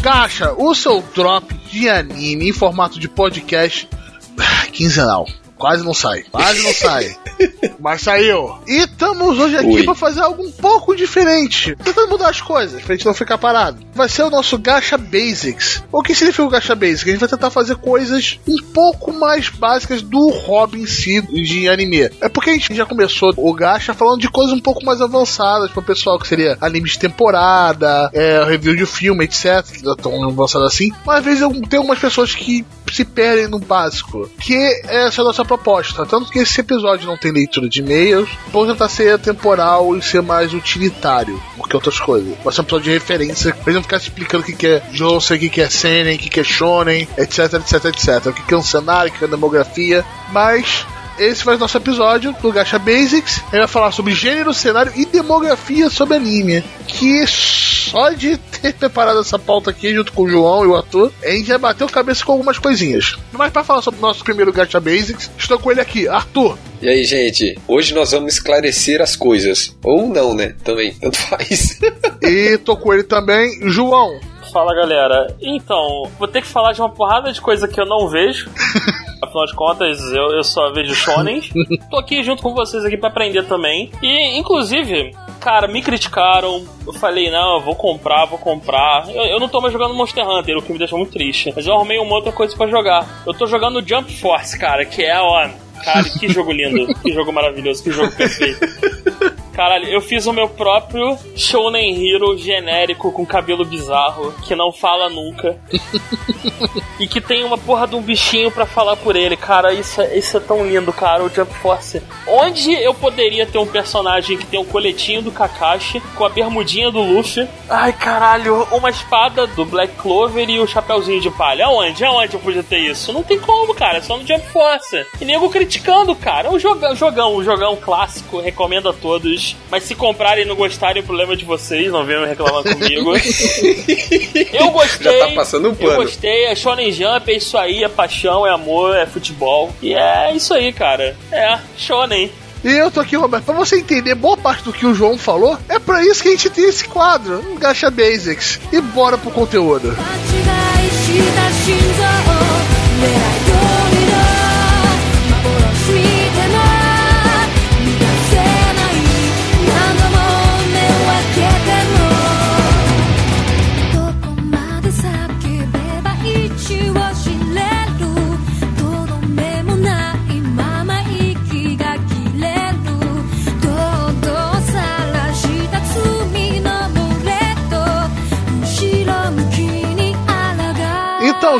Gacha, o seu drop de anime em formato de podcast quinzenal. Quase não sai, quase não sai. Mas saiu. E estamos hoje aqui para fazer algo um pouco diferente. Tentando mudar as coisas, pra gente não ficar parado. Vai ser o nosso Gacha Basics. O que significa o Gacha Basics? A gente vai tentar fazer coisas um pouco mais básicas do hobby em si de anime. É porque a gente já começou o Gacha falando de coisas um pouco mais avançadas para o pessoal, que seria anime de temporada, é, review de filme, etc. Que é tão avançado assim. Mas às vezes eu tenho algumas pessoas que se perdem no básico. Que essa é a nossa proposta. Tanto que esse episódio não tem leitura de e-mails, vou tentar ser temporal e ser mais utilitário do que outras coisas. Vai ser um episódio de referência, pra não ficar explicando o que, é Josei, o que, é Senen, o que, é Shonen, etc, etc, etc. O que, que é um cenário, o que é demografia. Mas esse vai ser nosso episódio do Gacha Basics. A gente vai falar sobre gênero, cenário e demografia sobre anime. Que só de ter preparado essa pauta aqui junto com o João e o ator, a gente já bateu cabeça com algumas coisinhas. Mas para falar sobre o nosso primeiro Gacha Basics, estou com ele aqui, Arthur. E aí, gente? Hoje nós vamos esclarecer as coisas. Ou não, né? Também, tanto faz. e tô com ele também, João. Fala galera, então, vou ter que falar de uma porrada de coisa que eu não vejo. Afinal de contas, eu, eu só vejo shonen. Tô aqui junto com vocês aqui para aprender também. E, inclusive, cara, me criticaram. Eu falei, não, eu vou comprar, vou comprar. Eu, eu, não tô mais jogando Monster Hunter, o que me deixou muito triste. Mas eu arrumei uma outra coisa para jogar. Eu tô jogando Jump Force, cara, que é, ó. Cara, que jogo lindo, que jogo maravilhoso, que jogo perfeito. Caralho, eu fiz o meu próprio Shonen Hero genérico com cabelo bizarro, que não fala nunca. e que tem uma porra de um bichinho para falar por ele. Cara, isso é, isso é tão lindo, cara, o Jump Force. Onde eu poderia ter um personagem que tem o coletinho do Kakashi, com a bermudinha do Luffy? Ai, caralho, uma espada do Black Clover e o chapéuzinho de palha. Aonde? Aonde eu podia ter isso? Não tem como, cara, é só no Jump Force. E nego criticando, cara. É um jogão, jogão, um jogão clássico, recomendo a todos. Mas se comprarem e não gostarem, o problema é de vocês, não venham reclamar comigo. eu gostei. Já tá passando um pano. Eu gostei, é Shonen Jump, é isso aí, é paixão, é amor, é futebol. E é isso aí, cara. É, Shonen. E eu tô aqui, Roberto, pra você entender boa parte do que o João falou, é pra isso que a gente tem esse quadro, um Gacha Basics. E bora pro conteúdo. Então,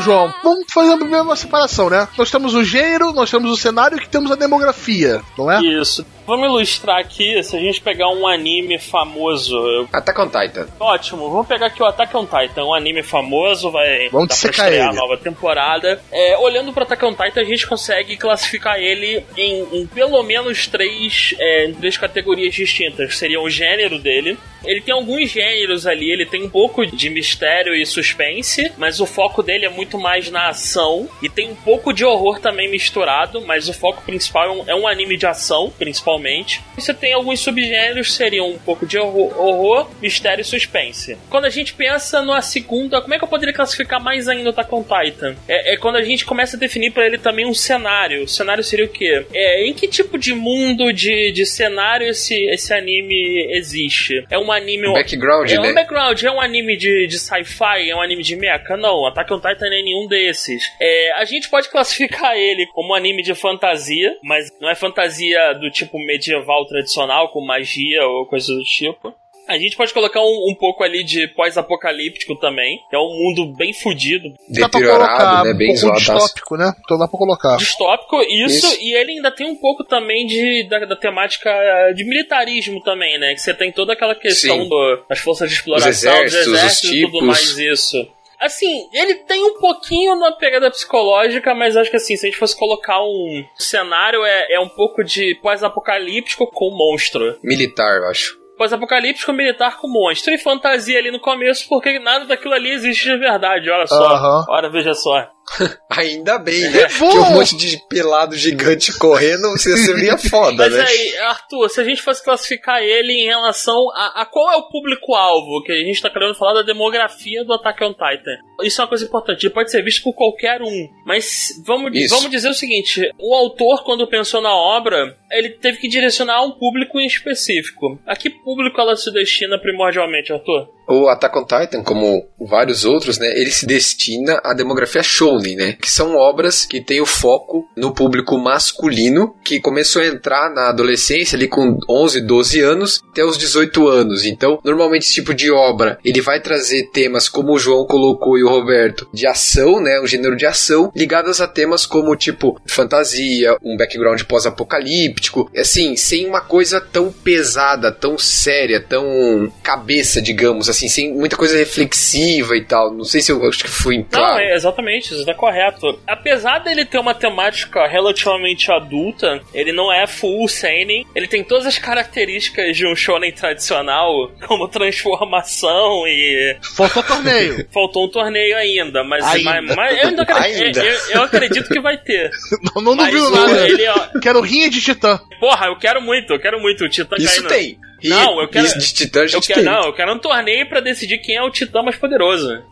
João, vamos fazer primeiro uma separação, né? Nós temos o gênero, nós temos o cenário e que temos a demografia, não é? Isso. Vamos ilustrar aqui, se a gente pegar um anime famoso. Eu... Attack on Titan. Ótimo, vamos pegar aqui o Attack on Titan, um anime famoso, vai vamos dar pra estrear ele. a nova temporada. É, olhando para Attack on Titan, a gente consegue classificar ele em, em pelo menos três, é, em três categorias distintas. Seria o gênero dele. Ele tem alguns gêneros ali, ele tem um pouco de mistério e suspense, mas o foco dele é muito mais na ação. E tem um pouco de horror também misturado, mas o foco principal é um, é um anime de ação, principalmente principalmente. Você tem alguns subgêneros, seriam um pouco de horror, horror, mistério e suspense. Quando a gente pensa na segunda, como é que eu poderia classificar mais ainda o Attack on Titan? É, é quando a gente começa a definir para ele também um cenário. O cenário seria o quê? É, em que tipo de mundo, de, de cenário esse, esse anime existe? É um anime... Um background, é né? um background, é um anime de, de sci-fi, é um anime de mecha? Não, Attack on Titan é nenhum desses. É, a gente pode classificar ele como um anime de fantasia, mas não é fantasia do tipo medieval tradicional, com magia ou coisa do tipo. A gente pode colocar um, um pouco ali de pós-apocalíptico também, que é um mundo bem fudido. Deteriorado, né? Bem um pouco distópico, né? Então dá pra colocar. Distópico, isso, isso, e ele ainda tem um pouco também de, da, da, temática de militarismo também, né? Que você tem toda aquela questão do, das forças de exploração, os exércitos, dos exércitos e tudo mais isso. Assim, ele tem um pouquinho na pegada psicológica, mas acho que assim, se a gente fosse colocar um cenário, é, é um pouco de pós-apocalíptico com monstro. Militar, eu acho pós-apocalíptico militar com monstro e fantasia ali no começo, porque nada daquilo ali existe de verdade, olha só. Uhum. Olha, veja só. Ainda bem, né? Que um monte de pelado gigante correndo, você seria foda, Mas né? Mas aí, Arthur, se a gente fosse classificar ele em relação a, a qual é o público-alvo, que a gente tá querendo falar da demografia do Attack on Titan. Isso é uma coisa importante, ele pode ser visto por qualquer um. Mas vamos, vamos dizer o seguinte: o autor, quando pensou na obra, ele teve que direcionar um público em específico. A que público ela se destina primordialmente, Arthur? O Attack on Titan, como vários outros, né, ele se destina à demografia shounen, né, que são obras que têm o foco no público masculino, que começou a entrar na adolescência ali com 11, 12 anos até os 18 anos. Então, normalmente esse tipo de obra, ele vai trazer temas como o João colocou e o Roberto, de ação, né, um gênero de ação, ligadas a temas como tipo fantasia, um background pós-apocalíptico, assim, sem uma coisa tão pesada, tão séria, tão cabeça, digamos assim, sem muita coisa reflexiva e tal. Não sei se eu acho que fui claro. Não, é exatamente, isso está correto. Apesar dele ter uma temática relativamente adulta, ele não é full seinen. Ele tem todas as características de um shonen tradicional, como transformação e... Faltou torneio. Faltou um torneio ainda, mas, ainda. mas, mas eu, ainda acredito, ainda. Eu, eu, acredito que vai ter. Não, não, não viu nada. Ele, Quero rinha de titã. Porra, eu quero muito, eu quero muito o titã Isso caindo. tem. Não, eu quero. de titã eu quero, tem. Não, eu quero um torneio pra decidir quem é o titã mais poderoso.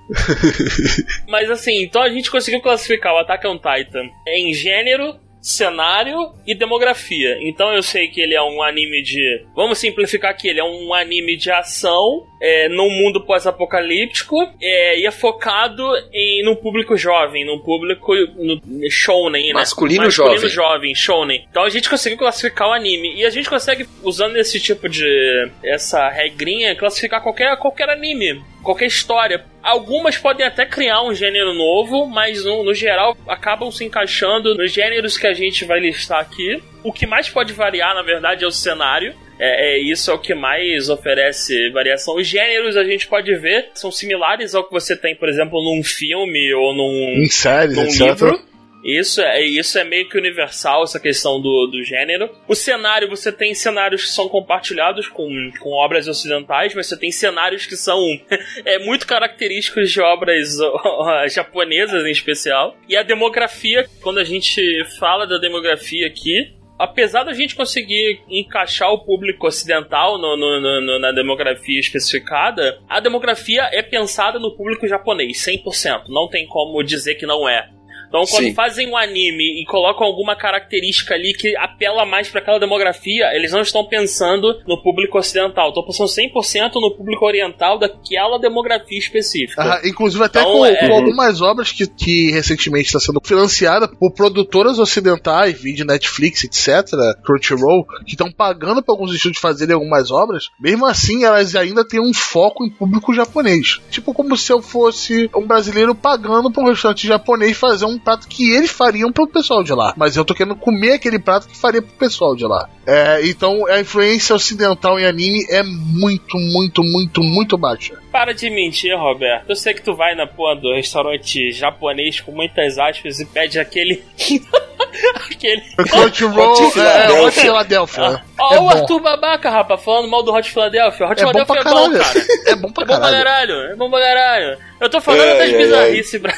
Mas assim, então a gente conseguiu classificar o Attack on Titan em gênero, cenário e demografia. Então eu sei que ele é um anime de. Vamos simplificar aqui, ele é um anime de ação é, num mundo pós-apocalíptico é, e é focado em num público jovem, num público no, shounen, né? Masculino, Masculino jovem. jovem, shounen. Então a gente conseguiu classificar o anime e a gente consegue usando esse tipo de essa regrinha classificar qualquer qualquer anime, qualquer história. Algumas podem até criar um gênero novo, mas no, no geral acabam se encaixando nos gêneros que a gente vai listar aqui. O que mais pode variar, na verdade, é o cenário. É, é, isso é o que mais oferece variação. Os gêneros a gente pode ver são similares ao que você tem, por exemplo, num filme ou num, em séries, num etc. livro. Isso é, isso é meio que universal, essa questão do, do gênero. O cenário, você tem cenários que são compartilhados com, com obras ocidentais, mas você tem cenários que são é, muito característicos de obras japonesas em especial. E a demografia, quando a gente fala da demografia aqui, apesar da gente conseguir encaixar o público ocidental no, no, no, na demografia especificada, a demografia é pensada no público japonês, 100%. Não tem como dizer que não é. Então, quando Sim. fazem um anime e colocam alguma característica ali que apela mais para aquela demografia, eles não estão pensando no público ocidental, estão pensando 100% no público oriental daquela demografia específica. Ah, inclusive até Então, com, é- com algumas obras que, que recentemente está sendo financiada por produtoras ocidentais, vídeo Netflix, etc., Crunchyroll, que estão pagando para alguns estúdios fazerem algumas obras, mesmo assim elas ainda têm um foco em público japonês. Tipo como se eu fosse um brasileiro pagando para um restaurante japonês fazer um prato que eles fariam pro pessoal de lá. Mas eu tô querendo comer aquele prato que faria pro pessoal de lá. É, então a influência ocidental em anime é muito, muito, muito, muito baixa. Para de mentir, Roberto. Eu sei que tu vai na porra do restaurante japonês com muitas aspas e pede aquele. aquele. Hot é Philadelphia. Hot Philadelphia. Ó, é o. Arthur Babaca, rapaz, falando mal do Hot Philadelphia. Hot É bom Philadelphia é bom, caralho. cara. É bom pra É bom pra caralho. caralho, é bom pra caralho. Eu tô falando Ai, das ai, bizarrices, bra...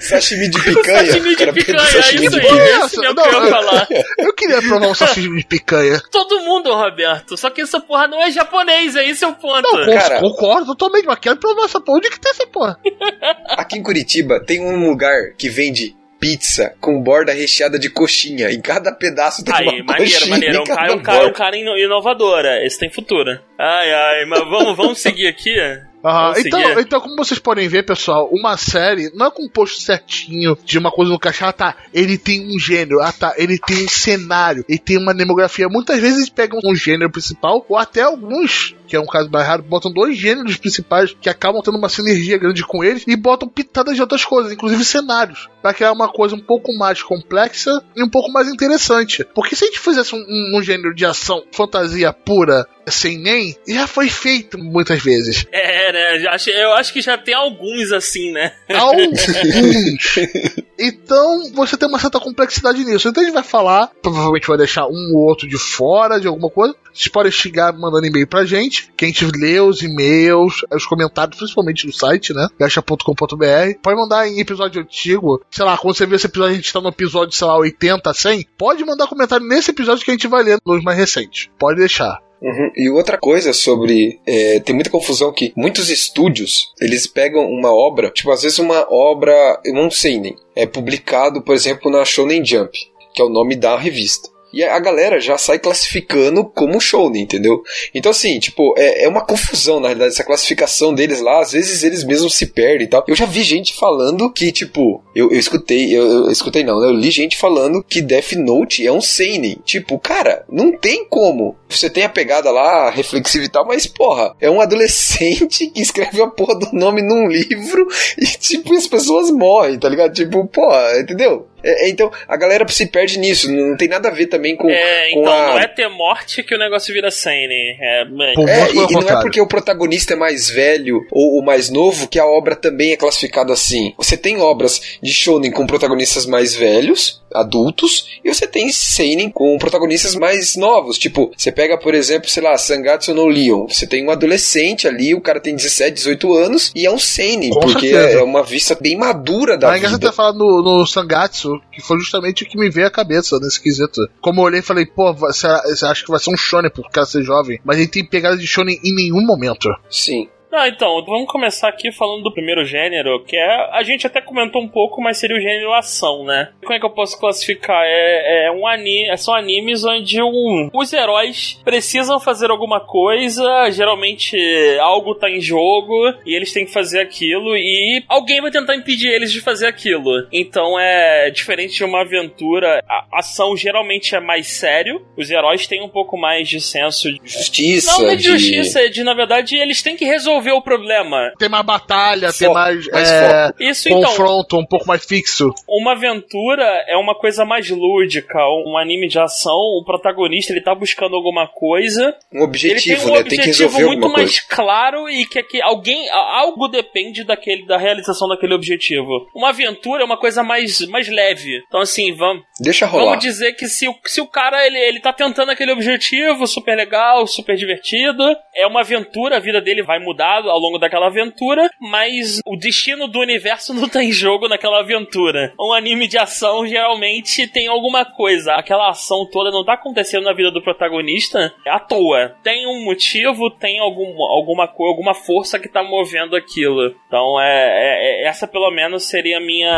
Sashimi de picanha. Sashimi de picanha, sashimi isso de aí. esse é o que eu ia falar. Eu queria provar um sashimi de picanha. Todo mundo, Roberto. Só que essa porra não é japonês, é esse é o ponto. Não, Cara. concordo totalmente, mas quero provar essa porra. Onde que tem essa porra? Aqui em Curitiba tem um lugar que vende pizza com borda recheada de coxinha. Em cada pedaço tem Aí, uma maneiro, coxinha. maneiro. É em um cara, um cara, um cara ino- inovadora. Esse tem futuro. Ai, ai, mas vamos, vamos seguir aqui. Vamos então, então, como vocês podem ver, pessoal, uma série não é composto certinho de uma coisa no caixa. Ah, tá, ele tem um gênero. Ah, tá, ele tem um cenário. Ele tem uma demografia. Muitas vezes eles pegam um gênero principal, ou até alguns, que é um caso mais raro, botam dois gêneros principais que acabam tendo uma sinergia grande com eles e botam pitadas de outras coisas, inclusive cenários, pra criar uma coisa um pouco mais complexa e um pouco mais interessante. Porque se a gente fizesse um, um- um gênero de ação, fantasia pura, sem nem, já foi feito muitas vezes. É, né? Eu acho que já tem alguns assim, né? Alguns. Então você tem uma certa complexidade nisso. Então a gente vai falar, provavelmente vai deixar um ou outro de fora de alguma coisa. Vocês podem chegar mandando e-mail pra gente, que a gente lê os e-mails, os comentários, principalmente no site, né? gacha.com.br. Pode mandar em episódio antigo, sei lá, quando você vê esse episódio, a gente tá no episódio, sei lá, 80, 100. Pode mandar comentário nesse episódio que a gente vai ler nos mais recentes. Pode deixar. Uhum. E outra coisa sobre. É, tem muita confusão que muitos estúdios eles pegam uma obra, tipo, às vezes uma obra, eu não sei nem, é publicado, por exemplo, na Shonen Jump, que é o nome da revista. E a galera já sai classificando como shounen, entendeu? Então, assim, tipo, é, é uma confusão, na realidade, essa classificação deles lá. Às vezes eles mesmos se perdem e tal. Eu já vi gente falando que, tipo, eu, eu escutei, eu, eu, escutei não, né? Eu li gente falando que Death Note é um seinen. Tipo, cara, não tem como. Você tem a pegada lá, reflexiva e tal, mas, porra, é um adolescente que escreve a porra do nome num livro e, tipo, as pessoas morrem, tá ligado? Tipo, porra, entendeu? É, é, então, a galera se perde nisso. Não tem nada a ver também com. É, com então, a... não é ter morte que o negócio vira Sane. É, é, e, e não é porque o protagonista é mais velho ou o mais novo que a obra também é classificada assim. Você tem obras de shonen com protagonistas mais velhos, adultos, e você tem seinen com protagonistas mais novos. Tipo, você pega, por exemplo, sei lá, Sangatsu no Leon. Você tem um adolescente ali, o cara tem 17, 18 anos, e é um seinen, porque certeza. é uma vista bem madura da Mas é vida. ter falado no, no Sangatsu, que foi justamente o que me veio à cabeça nesse quesito. Como eu olhei e falei, pô, você, você acha que vai ser um shonen por cara ser jovem? Mas ele tem pegada de shonen em nenhum momento. Sim. Não, então, vamos começar aqui falando do primeiro gênero, que é. A gente até comentou um pouco, mas seria o gênero ação, né? Como é que eu posso classificar? É, é um anime. São animes onde um, os heróis precisam fazer alguma coisa, geralmente algo tá em jogo, e eles têm que fazer aquilo, e alguém vai tentar impedir eles de fazer aquilo. Então é diferente de uma aventura. A ação geralmente é mais sério, os heróis têm um pouco mais de senso de. Justiça. Não, é de de- justiça, é de, na verdade, eles têm que resolver o problema. Tem mais batalha, tem Foco, mais, mais é, Isso então, confronto, um pouco mais fixo. uma aventura é uma coisa mais lúdica, um anime de ação, o protagonista ele tá buscando alguma coisa, Um ele tem objetivo, um né? Tem que objetivo resolver muito alguma mais coisa. claro e que, que alguém algo depende daquele da realização daquele objetivo. Uma aventura é uma coisa mais mais leve. Então assim, vamos Deixa rolar. Vamos dizer que se o, se o cara ele, ele tá tentando aquele objetivo super legal, super divertido, é uma aventura, a vida dele vai mudar ao longo daquela aventura, mas o destino do universo não tá em jogo naquela aventura. Um anime de ação geralmente tem alguma coisa, aquela ação toda não tá acontecendo na vida do protagonista à toa. Tem um motivo, tem algum, alguma coisa, alguma força que tá movendo aquilo. Então é, é- é- essa pelo menos seria a minha,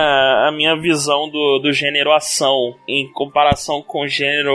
a minha visão do, do gênero ação em comparação com o gênero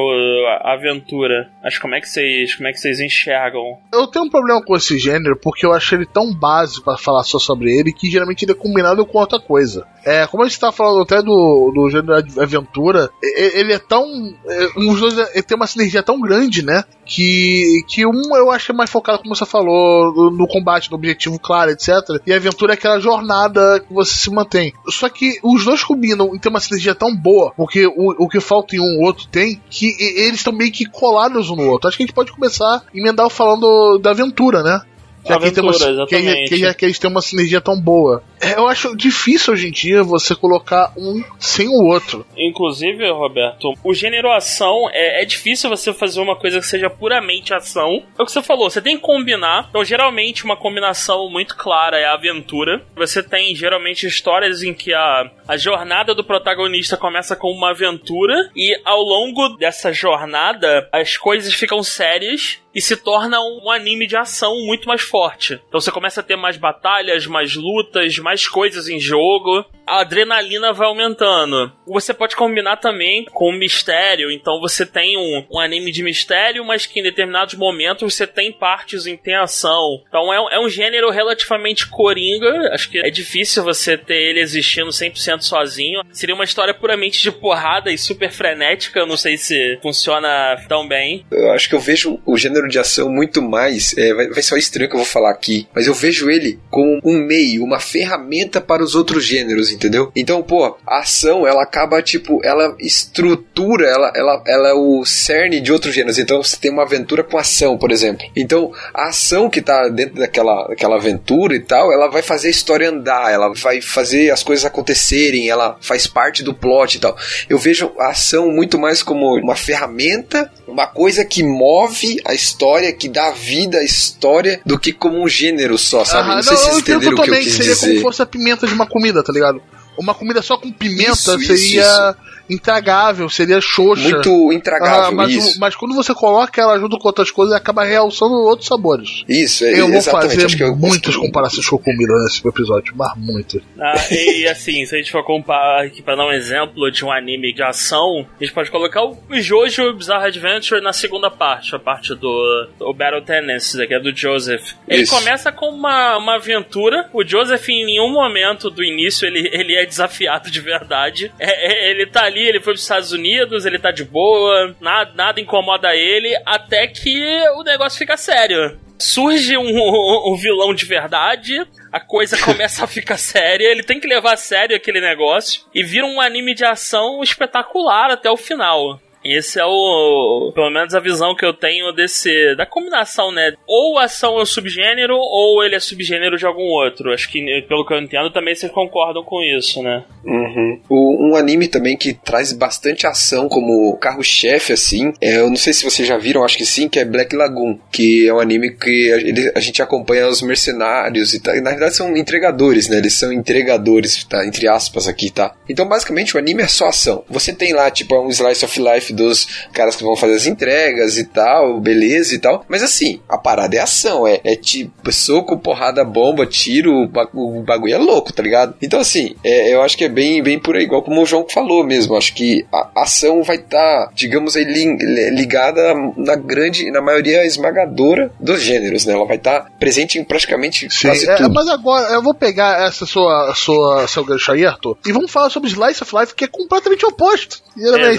aventura. Mas como é que vocês, como é que vocês enxergam? Eu tenho um problema com esse gênero porque eu achei ele tão básico pra falar só sobre ele que geralmente ele é combinado com outra coisa. É, como a gente tá falando até do, do gênero aventura, ele é tão. é, Os dois ele tem uma sinergia tão grande, né? Que, que um eu acho que é mais focado, como você falou, no, combate, no objetivo claro, etc. E a aventura é aquela jornada que você se mantém. Só que os dois combinam e tem uma sinergia tão boa, porque o, o que falta em um o outro tem, que eles estão meio que colados um no outro. Acho que a gente pode começar a emendar falando da aventura, né? Que, tem uma, Aventura, que, exatamente. que, já que eles têm uma sinergia tão boa. É, Eu acho difícil hoje em dia você colocar um sem o outro. Inclusive, Roberto, o gênero ação é, é difícil você fazer uma coisa que seja puramente ação. É o que você falou, você tem que combinar. Então, geralmente, uma combinação muito clara é a aventura. Você tem geralmente histórias em que a, a jornada do protagonista começa com uma aventura e ao longo dessa jornada as coisas ficam sérias e se torna um anime de ação muito mais forte. Então você começa a ter mais batalhas, mais lutas, mais coisas em jogo. A adrenalina vai aumentando. Você pode combinar também com mistério. Então você tem um, um anime de mistério, mas que em determinados momentos você tem partes em tem ação. Então é, um- é um gênero relativamente coringa. Acho que é difícil você ter ele existindo 100% sozinho. Seria uma história puramente de porrada e super frenética. Não sei se funciona tão bem. Eu acho que eu vejo o gênero de ação muito mais. é, vai, vai ser estranho que eu vou falar aqui, mas eu vejo ele como um meio, uma ferramenta para os outros gêneros, entendeu? Então, pô, a ação, ela acaba, tipo, ela estrutura, ela, ela, ela é o cerne de outros gêneros. Então, você tem uma aventura com ação, por exemplo. Então, a ação que tá dentro daquela, daquela aventura e tal, ela vai fazer a história andar, ela vai fazer as coisas acontecerem, ela faz parte do plot e tal. Eu vejo a ação muito mais como uma ferramenta, uma coisa que move a história, que dá vida à história, do que como um gênero só, sabe? não, não sei se vocês entenderam o que eu quis seria dizer. como se fosse a pimenta de uma comida, tá ligado? Uma comida só com pimenta isso, seria isso, intragável, seria xoxa. Muito intragável, ah, mas, isso. mas quando você coloca ela junto com outras coisas, acaba realçando outros sabores. Isso, é Eu vou fazer Acho que eu muitas comparações com comida nesse episódio, mas muitas. Ah, e assim, se a gente for comparar aqui pra dar um exemplo de um anime de ação, a gente pode colocar o Jojo Bizarre Adventure na segunda parte, a parte do o Battle Tennis, que é do Joseph. Ele Isso. começa com uma, uma aventura, o Joseph em nenhum momento do início ele, ele é desafiado de verdade. É, é, ele tá ali, ele foi pros Estados Unidos, ele tá de boa, nada, nada incomoda ele, até que o negócio fica sério. Surge um, um vilão de verdade, a coisa começa a ficar séria, ele tem que levar a sério aquele negócio e vira um anime de ação espetacular até o final. Esse é o, pelo menos a visão que eu tenho desse da combinação, né? Ou ação é um subgênero ou ele é subgênero de algum outro. Acho que pelo que eu entendo também vocês concordam com isso, né? Uhum. O, um anime também que traz bastante ação como carro-chefe, assim. É, eu não sei se vocês já viram, acho que sim, que é Black Lagoon, que é um anime que a, ele, a gente acompanha os mercenários e tá, na verdade são entregadores, né? Eles são entregadores, tá? Entre aspas aqui, tá? Então, basicamente, o anime é só ação. Você tem lá, tipo, um slice of life dos caras que vão fazer as entregas e tal, beleza e tal. Mas assim, a parada é ação, é, é tipo soco, porrada, bomba, tiro, o, ba- o bagulho é louco, tá ligado? Então assim, é, eu acho que é bem, bem por aí, igual como o João falou mesmo. Acho que a ação vai estar, digamos aí, li- ligada na grande, na maioria esmagadora dos gêneros, né? Ela vai estar presente em praticamente Sim, quase é, tudo. mas agora eu vou pegar essa sua, sua seu gancho aí, Arthur, e vamos falar sobre Slice of Life, que é completamente oposto. Sinceramente.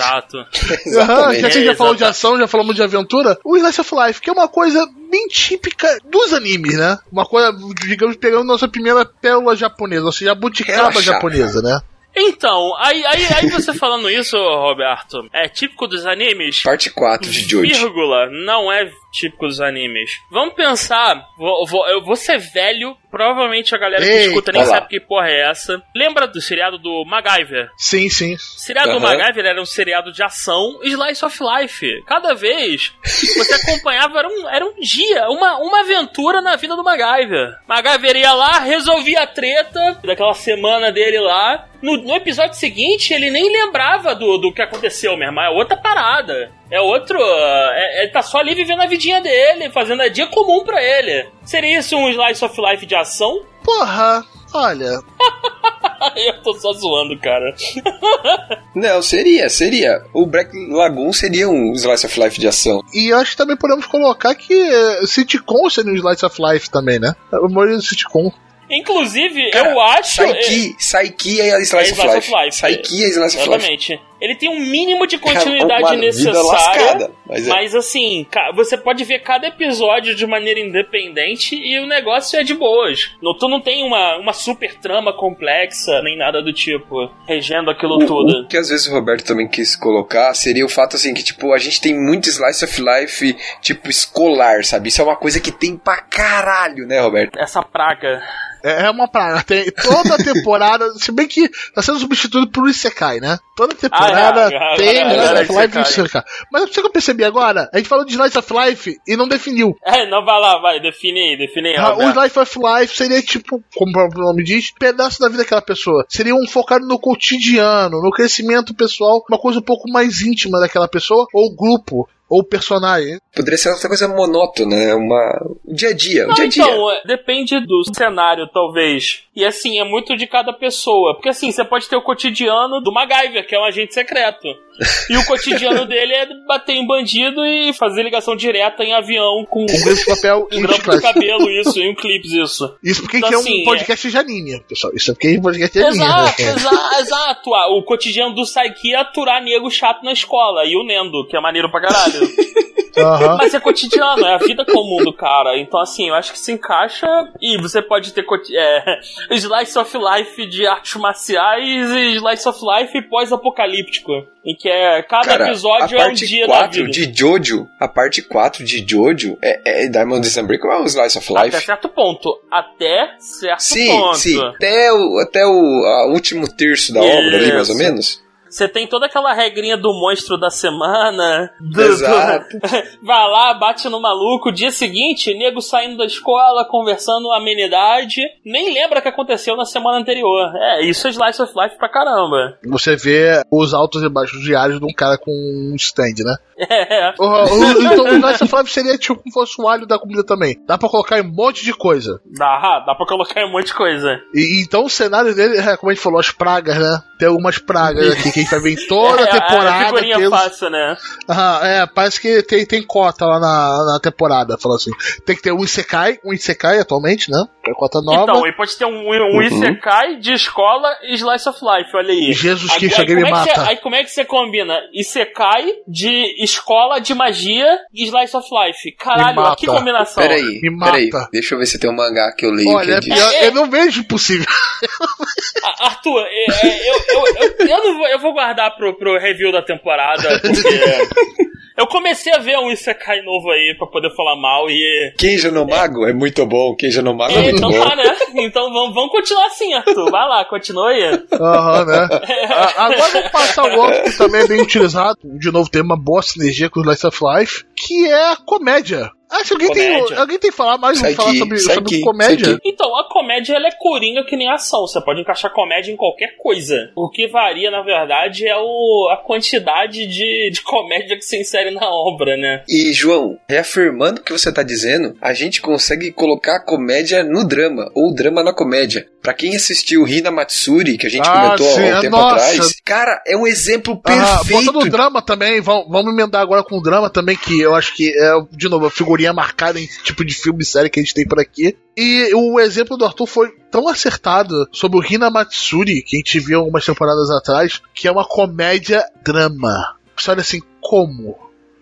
Exato. Aham, já que a gente É, já falou de ação, já falamos de aventura. O Slice of Life, que é uma coisa bem típica dos animes, né? Uma coisa, digamos, pegando nossa primeira pérola japonesa, nossa jabuticaba Relaxa. japonesa, né? Então, aí, aí, aí você falando isso, Roberto, é típico dos animes? Parte 4 de Jojo. Vírgula, não é típico dos animes. Vamos pensar, vou, vou- eu vou ser velho, provavelmente a galera que escuta nem sabe que porra é essa. Lembra do seriado do MacGyver? Sim, sim. O seriado do Aham. MacGyver era um seriado de ação Slice of Life. Cada vez que você acompanhava era um, era um dia, uma, uma aventura na vida do MacGyver. MacGyver ia lá, resolvia a treta daquela semana dele lá. No, no episódio seguinte, ele nem lembrava do, do que aconteceu, meu irmão. É outra parada. É outro. É, ele tá só ali vivendo a vidinha dele, fazendo a dia comum pra ele. Seria isso um Slice of Life de ação? Porra, olha. Eu tô só zoando, cara. Não, seria, seria. O Black Lagoon seria um Slice of Life de ação. E acho que também podemos colocar que eh, sitcom seria um Slice of Life também, né? A maioria do sitcom. Inclusive, Cara, eu acho. Saiki, Saiki é a Slice, É of, Slice Life. of Life. Saiki é a Slice of Life. Exatamente. Ele tem um mínimo de continuidade vida necessária. lascada, mas Mas, é. assim, ca- você pode ver cada episódio de maneira independente e o negócio é de boas. No- Tu não tem uma, uma super trama complexa, nem nada do tipo, regendo aquilo O, tudo. o que às vezes o Roberto também quis colocar seria o fato assim que, tipo, a gente tem muito Slice of Life, tipo, escolar, sabe? Isso é uma coisa que tem pra caralho, né, Roberto? Essa praga. É é uma praga. Tem toda a temporada, se bem que tá sendo substituído por Isekai, né? Toda temporada Ah, é, é, tem é, Slice of Life Isekai. Isekai. Mas sabe o que eu percebi agora? A gente falou de Slice of Life e não definiu. É, não, vai lá, vai, define aí, define aí, Ah, o. Slice of Life seria tipo, como o próprio nome diz, pedaço da vida daquela pessoa. Seria um focado no cotidiano, no crescimento pessoal, uma coisa um pouco mais íntima daquela pessoa, ou grupo, ou personagem. Poderia ser outra coisa monótona, né? Uma... O dia a dia, o Não, dia a dia. então, é, depende do cenário, talvez. E assim, é muito de cada pessoa. Porque assim, você pode ter o cotidiano do MacGyver, que é um agente secreto. E o cotidiano dele é bater em bandido e fazer ligação direta em avião com Um grande papel um e grampo do chiclete. cabelo, isso, e um clips, isso. Isso porque Então, que é assim, um podcast de anime, pessoal. Isso é porque é um podcast de anime. Exato, exa exato. Ah, O cotidiano do Saiki é aturar nego chato na escola. E o Nendo, que é maneiro pra caralho. Trabalho. Uhum. Mas é cotidiano, é a vida comum do cara. Então, assim, eu acho que se encaixa. E você pode ter é, Slice of Life de artes marciais e Slice of Life pós-apocalíptico. Em que é cada cara, episódio é um dia da vida. de Jojo, a parte 4 de Jojo é, é Diamond ou é um Slice of Life? Até certo ponto. Até certo sim, ponto. Sim, até o, até o último terço da Isso. obra ali, mais ou menos. Você tem toda aquela regrinha do monstro da semana. Do, Exato. Do... Vai lá, bate no maluco. Dia seguinte, nego saindo da escola, conversando amenidade. Nem lembra o que aconteceu na semana anterior. É, isso é Slice of Life pra caramba. Você vê os altos e baixos diários de um cara com um stand, né? É. O, o, então o Slice of Life seria tipo como fosse um alho da comida também. Dá pra colocar em um monte de coisa. Dá, dá pra colocar em um monte de coisa. E, então o cenário dele, é, como a gente falou, as pragas, né? Tem algumas pragas aqui que vai em toda a temporada. É, é fácil, né? Aham, é, parece que tem, tem cota lá na, na temporada, falou assim. Tem que ter um Isekai, um Isekai atualmente, né? É cota nova. Então, e pode ter um, um uhum. Isekai de escola e Slice of Life, olha aí. Jesus que alguém me mata. aí como é que você combina Isekai de escola de magia e Slice of Life? Caralho, que combinação. Peraí, me mata. peraí, deixa eu ver se tem um mangá que eu leio. Olha, que é, é, eu não vejo impossível. Arthur, é, é, eu, eu, eu, eu, não vou, eu vou guardar pro, pro review da temporada, porque. Eu comecei a ver um Isekai novo aí pra poder falar mal e. Kenja no Mago é, é muito bom, Kenja no Mago é, é muito então bom. Então tá, né? Então vamos, vamos continuar assim, Arthur. Vai lá, continua aí. Aham, uhum, né? Agora vamos passar o outro que também é bem utilizado. De novo, tem uma boa sinergia com o Life of Life, que é a comédia. Acho que alguém tem, alguém tem que falar mais um falar sobre, sobre comédia. Então, a comédia ela é coringa que nem ação. Você pode encaixar comédia em qualquer coisa. O que varia, na verdade, é o, a quantidade de, de comédia que você insere na obra, né? E, João, reafirmando o que você tá dizendo, a gente consegue colocar a comédia no drama, ou drama na comédia. Pra quem assistiu Hina Matsuri, que a gente ah, comentou sim, há um tempo nossa. atrás, cara, é um exemplo perfeito. Ah, bota no drama também, vamos, vamos emendar agora com o drama também, que eu acho que é, de novo, a figurinha marcada em tipo de filme e série que a gente tem por aqui. E o exemplo do Arthur foi tão acertado sobre o Hina Matsuri, que a gente viu algumas temporadas atrás, que é uma comédia-drama. Você olha assim, como?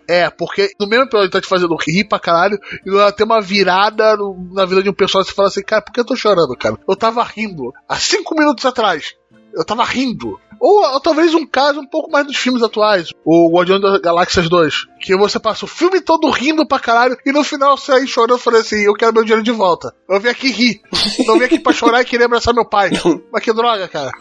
É, porque no mesmo episódio ele tá te fazendo rir pra caralho, e ela tem uma virada no, na vida de um personagem e você fala assim, cara, por que eu tô chorando, cara? Eu tava rindo há cinco minutos atrás. Eu tava rindo. Ou, ou, talvez um caso um pouco mais dos filmes atuais. O Guardião das Galáxias 2. Que você passa o filme todo rindo pra caralho e no final você aí chorando e falei assim: eu quero meu dinheiro de volta. Eu vim aqui rir. Não vim aqui pra chorar e querer abraçar meu pai. Mas que droga, cara.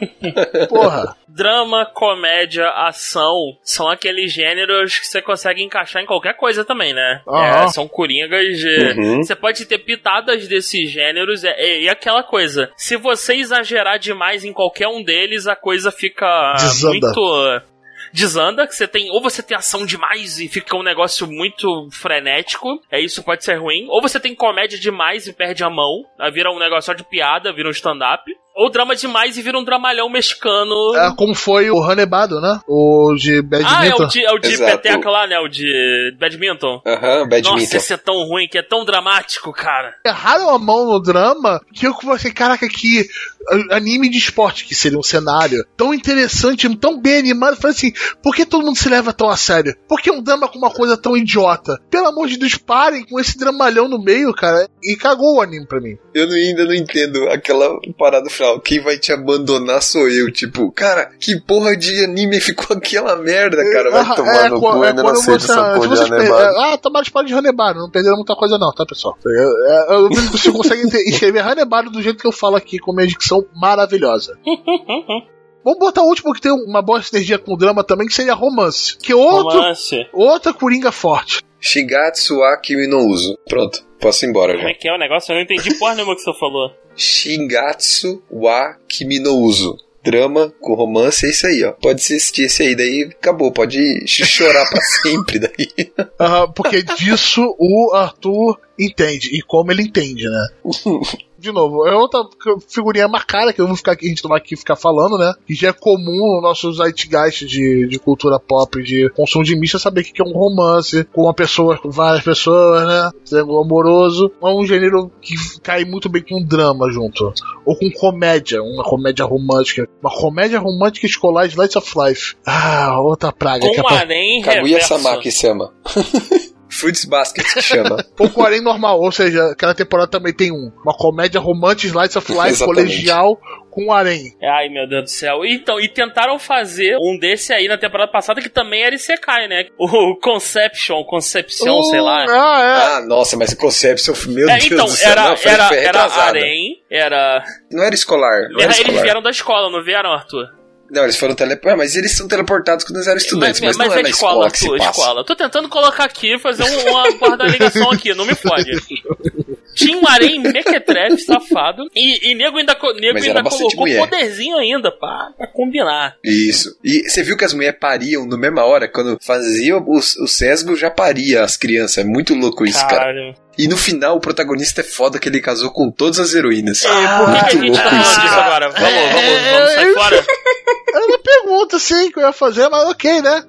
Porra. Drama, comédia, ação são aqueles gêneros que você consegue encaixar em qualquer coisa também, né? Uhum. É, são coringas de. Uhum. Você pode ter pitadas desses gêneros é, é, e aquela coisa. Se você exagerar demais em qualquer um deles, a coisa fica Desanda. muito desanda, que você tem, ou você tem ação demais e fica um negócio muito frenético, é isso pode ser ruim, ou você tem comédia demais e perde a mão, vira um negócio só de piada, vira um stand-up, ou drama demais e vira um dramalhão mexicano. É como foi o Hanebado, né? O de Badminton. Ah, é o de, é o de peteca lá, né? O de Badminton. Aham, uhum, Badminton. Nossa, esse é tão ruim, que é tão dramático, cara. Erraram a mão no drama que eu falei, caraca, que anime de esporte, que seria um cenário tão interessante, tão bem animado. Eu falei assim, por que todo mundo se leva tão a sério? Por que um drama com uma coisa tão idiota? Pelo amor de Deus, parem com esse dramalhão no meio, cara. E cagou o anime pra mim. Eu ainda não entendo aquela parada final. Quem vai te abandonar sou eu. Tipo, cara, que porra de anime ficou aquela merda, cara? Vai ah, tomar é, no cu, é, ainda não aceito essa porra de Hanebado. Ah, tomara spoiler de Hanebado, não perderam muita coisa não, tá, pessoal? Eu, eu, eu, você consegue escrever Hanebado do jeito que eu falo aqui, com uma dicção maravilhosa. Vamos botar o último que tem uma boa sinergia com o drama também, que seria romance. Que é outro, romance. outra coringa forte. Shigatsu wa Kimi no Uso. Pronto, posso ir embora já. Como é que é o negócio? Eu não entendi porra nenhuma que você falou. Shigatsu wa Kimi no Uso. Drama com romance, é isso aí, ó. Pode assistir esse aí, daí acabou. Pode chorar pra sempre daí. Uhum, porque disso o Arthur entende. E como ele entende, né? de novo, é outra figurinha marcada que eu vou ficar aqui, a gente não vai aqui ficar falando, né? Que já é comum no nosso zeitgeist de, de cultura pop, de consumo de mídia, saber o que é um romance com uma pessoa, com várias pessoas, né? Triângulo amoroso. É um gênero que cai muito bem com drama junto. Ou com comédia, uma comédia romântica. Uma comédia romântica escolar de Lights of Life. Ah, outra praga. Com que é pra... harém Kaguya-sama reverso. Fruits Basket que chama. Ou com harém normal, ou seja, aquela temporada também tem um. Uma comédia romântica Lights of Life colegial com harém. Ai, meu Deus do céu. Então, e tentaram fazer um desse aí na temporada passada que também era Isekai, né? O Conception, Concepção, sei lá. Ah, é. Ah, nossa, mas o Conception, meu É, Deus então, do céu. era, não, era, era harém, era... Não era escolar, não era, era eles escolar. vieram da escola, não vieram, Arthur? Não, eles foram teleportados, mas eles são teleportados quando eles eram estudantes, mas, não é, na escola, que se Arthur, passa. escola. Tô tentando colocar aqui, fazer um- uma guardar ligação aqui, não me fode. Tinha um harém mequetrefe, safado, e, e nego ainda, nego Mas ainda colocou mulher. poderzinho ainda, pra, pra combinar. Isso. E você viu que as mulheres pariam na mesma hora? Quando fazia o, o Sesgo, já paria as crianças. É muito louco isso, cara. Caralho. E no final, o protagonista é foda que ele casou com todas as heroínas. É, por que, que a muito gente tá louco isso, falando disso agora? Vamos, vamos, vamos sair É, fora? Era uma pergunta, sim, que eu ia fazer, mas ok, né?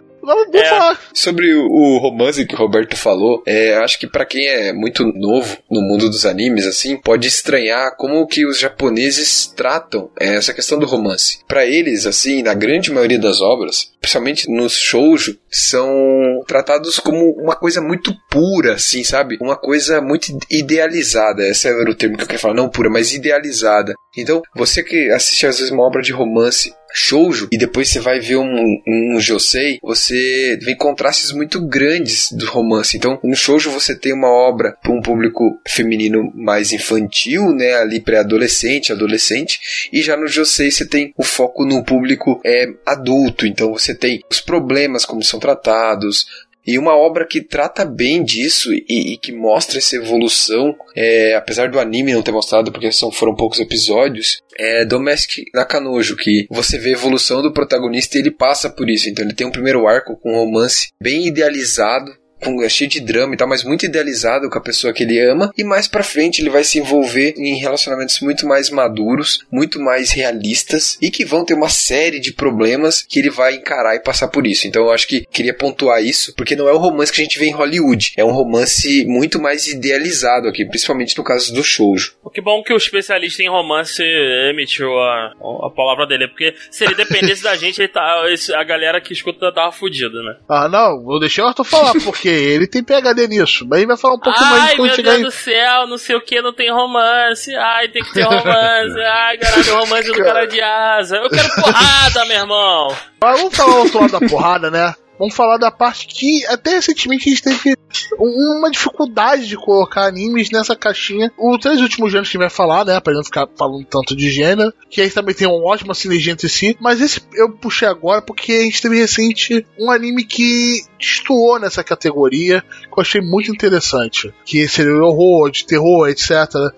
É. Sobre o, o romance que o Roberto falou, é, acho que pra quem é muito novo no mundo dos animes, assim, pode estranhar como que os japoneses tratam é, essa questão do romance. Pra eles, assim, na grande maioria das obras, principalmente nos shoujo, são tratados como uma coisa muito pura, assim, sabe? Uma coisa muito idealizada. Esse era o termo que eu queria falar, não pura, mas idealizada. Então, você que assiste às vezes uma obra de romance shoujo e depois você vai ver um, um josei, você vê contrastes muito grandes do romance. Então, no shoujo você tem uma obra para um público feminino mais infantil, né, ali pré-adolescente, adolescente, e já no josei você tem o foco no público é, adulto. Então, você tem os problemas como são tratados, e uma obra que trata bem disso e, e que mostra essa evolução, é, apesar do anime não ter mostrado, porque são, foram poucos episódios, é Domestic Nakanojo, que você vê a evolução do protagonista e ele passa por isso. Então ele tem um primeiro arco com um romance bem idealizado, com, é cheio de drama e tal, mas muito idealizado com a pessoa que ele ama. E mais pra frente ele vai se envolver em relacionamentos muito mais maduros, muito mais realistas e que vão ter uma série de problemas que ele vai encarar e passar por isso. Então eu acho que queria pontuar isso, porque não é o romance que a gente vê em Hollywood, é um romance muito mais idealizado aqui, principalmente no caso do shoujo. O que bom que o especialista em romance emitiu a, a palavra dele, porque se ele dependesse da gente, ele tá, a galera que escuta tava fudida, né? Ah, não, vou deixar o Arthur falar, porque ele tem PHD nisso. Mas ele vai falar um pouco mais Ai, quando meu chegar Deus em. do céu, não sei o que, não tem romance. Ai, tem que ter romance. Ai, caralho, romance do cara de asa. Eu quero porrada, meu irmão. Mas vamos falar o outro lado da porrada, né? Vamos falar da parte que até recentemente a gente teve um- uma dificuldade de colocar animes nessa caixinha. Os três últimos gêneros que a gente vai falar, né? Pra não ficar falando tanto de gênero. Que aí também tem uma ótima sinergia entre si. Mas esse eu puxei agora porque a gente teve recente um anime que destoou nessa categoria. Que eu achei muito interessante. Que seria o horror, de terror, etc.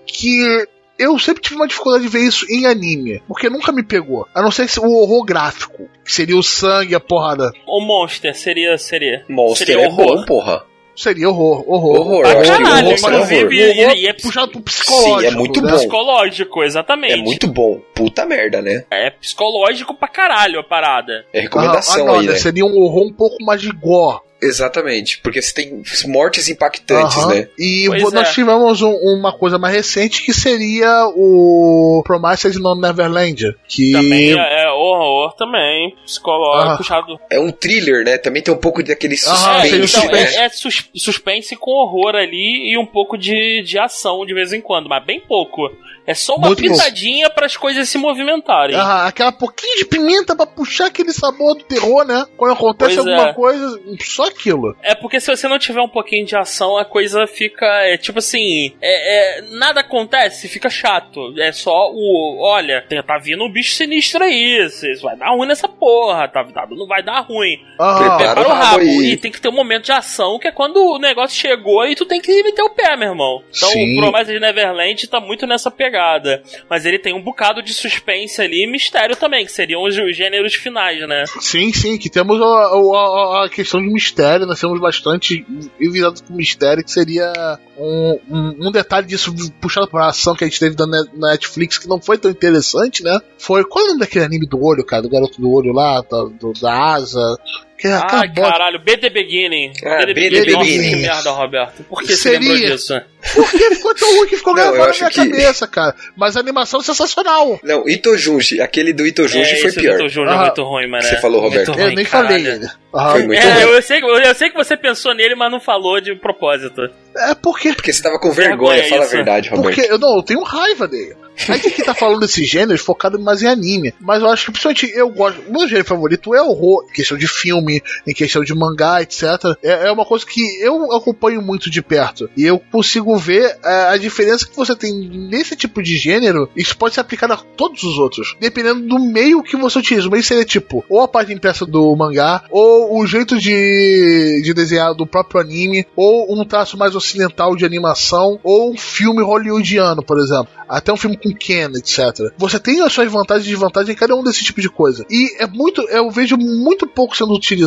Que eu sempre tive uma dificuldade de ver isso em anime, porque nunca me pegou. A não ser se o horror gráfico, que seria o sangue, a porrada. O Monster seria. seria. Monster seria é horror. bom, porra. Seria horror, horror. Horror, que caralho, horror seria inclusive, horror. e- horror e é puxado pro psicológico. Sim, é muito né? bom. Psicológico, exatamente. É muito bom. Puta merda, né? É psicológico pra caralho a parada. É Ah, recomendação ah, não, aí, né? né? Seria um horror um pouco mais de gore. Exatamente, porque você tem mortes impactantes, Aham. né? E Pois nós é. tivemos um- uma coisa mais recente que seria o Promises no Neverland. Que Também é, é horror também. Psicológico, Ah. puxado. É um thriller, né? Também tem um pouco daquele suspense, então, né? suspense. é, é sus- suspense com horror ali e um pouco de, de ação de vez em quando, mas bem pouco. É só uma Muito pitadinha para as coisas se movimentarem. Ah, aquela pouquinho de pimenta pra puxar aquele sabor do terror, né? Quando acontece Pois alguma é. coisa, só aquilo. É porque se você não tiver um pouquinho de ação, a coisa fica. É, tipo assim. É, é, nada acontece, fica chato. É só o. Olha, tá vindo um bicho sinistro aí. Cês, vai dar ruim nessa porra. Tá, tá, não vai dar ruim. Aham. Prepara Prepara o rabo rabo. aí. E tem que ter um momento de ação, que é quando o negócio chegou e tu tem que meter o pé, meu irmão. Então Sim. o Promessa de Neverland tá muito nessa pegada. Mas ele tem um bocado de suspense ali e mistério também, que seriam os, os gêneros finais, né? Sim, sim, que temos a, a, a questão de mistério, nós temos bastante enviado com mistério, que seria um, um, um, detalhe disso puxado pra ação que a gente teve na Netflix, que não foi tão interessante, né? Foi. Qual é o nome daquele anime do olho, cara? Do garoto do olho lá, do, da asa. Que é Ai, caralho, BD Beginning. É, BD Beginning. Nossa, que merda, Roberto. Por que Seria... você lembrou disso? Porque ficou tão ruim que ficou não, gravado na minha que... cabeça, cara. Mas a animação é sensacional. Não, Itojunji. Aquele do Itojunji é, foi pior. O Itojunji ah, é muito ruim, mano. Você falou, Roberto. Ruim, eu nem caralho. falei ele. Ah, foi muito é, ruim. Eu sei, eu sei que você pensou nele, mas não falou de propósito. É porque... Porque você tava com vergonha, vergonha fala isso. a verdade, Roberto. Porque, eu, não, eu tenho raiva dele. A gente aqui tá falando desses gêneros focado mais em anime. Mas eu acho que principalmente eu gosto. O meu gênero favorito é horror, questão de filme, em questão de mangá, etc. É, é uma coisa que eu acompanho muito de perto. E eu consigo ver a, é, a diferença que você tem nesse tipo de gênero. Isso pode ser aplicado a todos os outros. Dependendo do meio que você utiliza. O meio seria tipo, ou a parte impressa do mangá, ou o jeito de, de desenhar do próprio anime, ou um traço mais ocidental de animação, ou um filme hollywoodiano, por exemplo. Até um filme com Ken, etc. Você tem as suas vantagens e desvantagens em cada um desse tipo de coisa. E é muito, eu vejo muito pouco sendo utilizado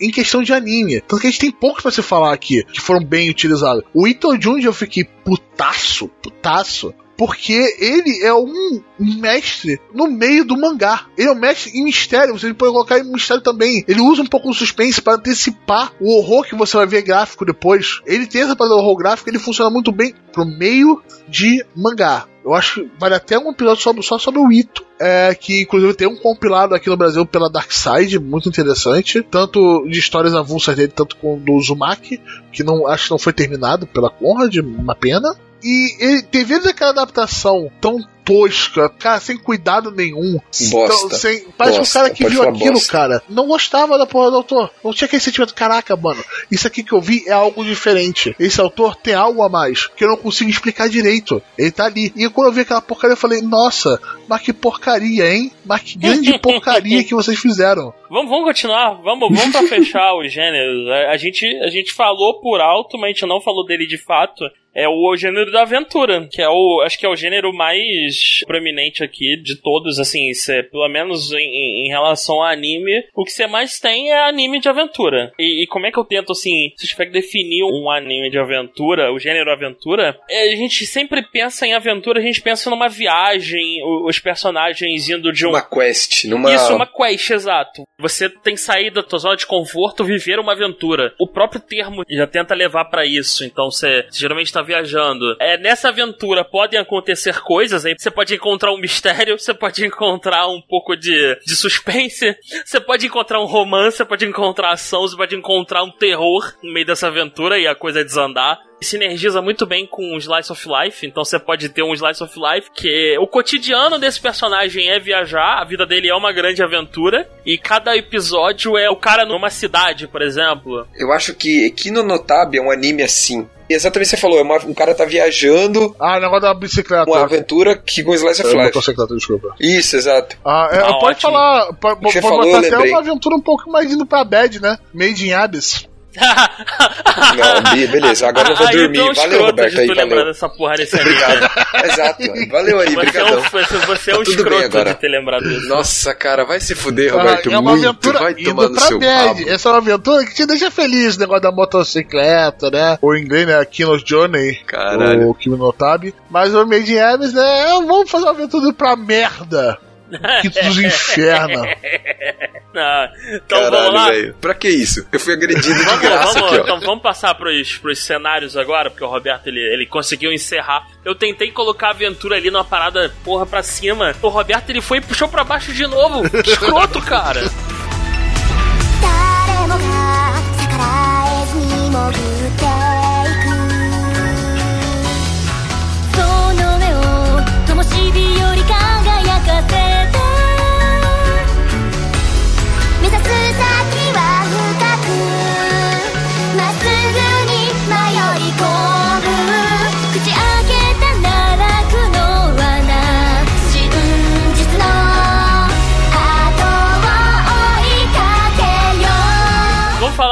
em questão de anime. Tanto que a gente tem poucos para se falar aqui que foram bem utilizados. O Ito Junji eu fiquei putaço, putaço porque ele é um mestre no meio do mangá. Ele é um mestre em mistério, você pode colocar em mistério também. Ele usa um pouco o suspense para antecipar o horror que você vai ver gráfico depois. Ele tem essa parada horror gráfico, ele funciona muito bem pro meio de mangá. Eu acho que vale até um episódio só, sobre o Ito. É, que inclusive tem um compilado aqui no Brasil pela Dark Side, muito interessante. Tanto de histórias avulsas dele, tanto com do Uzumaki, que não acho que não foi terminado pela Conrad, uma pena. E ele, devido àquela adaptação tão tosca, cara, sem cuidado nenhum. Bosta. Então, sem, parece bosta, um cara que viu aquilo, bosta. cara. Não gostava da porra do autor. Não tinha aquele sentimento, caraca, mano, isso aqui que eu vi é algo diferente. Esse autor tem algo a mais que eu não consigo explicar direito. Ele tá ali. E quando eu vi aquela porcaria, eu falei, nossa, mas que porcaria, hein? Mas que grande porcaria que vocês fizeram. Vamos, vamos continuar, vamos, vamos pra fechar os gêneros. A, a, gente, a gente falou por alto, mas a gente não falou dele de fato é o gênero da aventura, que é o, acho que é o gênero mais proeminente aqui de todos, assim, cê, pelo menos em, em, relação a anime, o que você mais tem é anime de aventura. E, e, como é que eu tento, assim, se tiver que definir um anime de aventura, o gênero aventura, é, a gente sempre pensa em aventura, a gente pensa numa viagem, os personagens indo de um... Uma quest, numa... Isso, uma quest, exato. Você tem que sair da tua zona de conforto, viver uma aventura. O próprio termo já tenta levar para isso, então você geralmente tá está viajando. É, nessa aventura podem acontecer coisas, hein? Você pode encontrar um mistério, você pode encontrar um pouco de, de suspense, você pode encontrar um romance, você pode encontrar ação, você pode encontrar um terror no meio dessa aventura e a coisa desandar sinergiza muito bem com o Slice of Life. Então você pode ter um Slice of Life que o cotidiano desse personagem é viajar, a vida dele é uma grande aventura e cada episódio é o cara numa cidade, por exemplo. Eu acho que Kino Notabe é um anime assim. Exatamente você falou, é uma, um cara tá viajando. Ah, o negócio da bicicleta. Uma aventura que com Slice of Life. Motocicleta, desculpa. Isso, exato. Ah, é, ah, pode ótimo. falar. Pode, pode botar até uma aventura um pouco mais indo pra bad, né? Made in Abyss. Não, beleza, agora eu vou dormir. Então, valeu, Roberto. Aí, valeu. dessa porra desse Obrigado. Exato. Valeu aí, obrigado. É um, você é um tá escroto de ter lembrado disso. Nossa, cara, vai se fuder, Roberto. Ah, é uma muito. aventura vai tomar no seu bad. Essa é uma aventura que te deixa feliz, o negócio da motocicleta, né? O inglês, né? Kino's Journey. Caralho. O Kimi Notabe. Mas o Made in Abyss, né? Vamos fazer uma aventura pra merda. Que dos infernos. então Caralho, vamos lá. Véio. Pra que isso? Eu fui agredido de vamos, graça vamos, aqui, ó. Então vamos passar pros, pros cenários agora, porque o Roberto ele, ele conseguiu encerrar. Eu tentei colocar a aventura ali numa parada porra pra cima. O Roberto ele foi e puxou pra baixo de novo. Que escroto, cara.「灯火より輝かせて。目指す先は深く。まっすぐに迷い込む。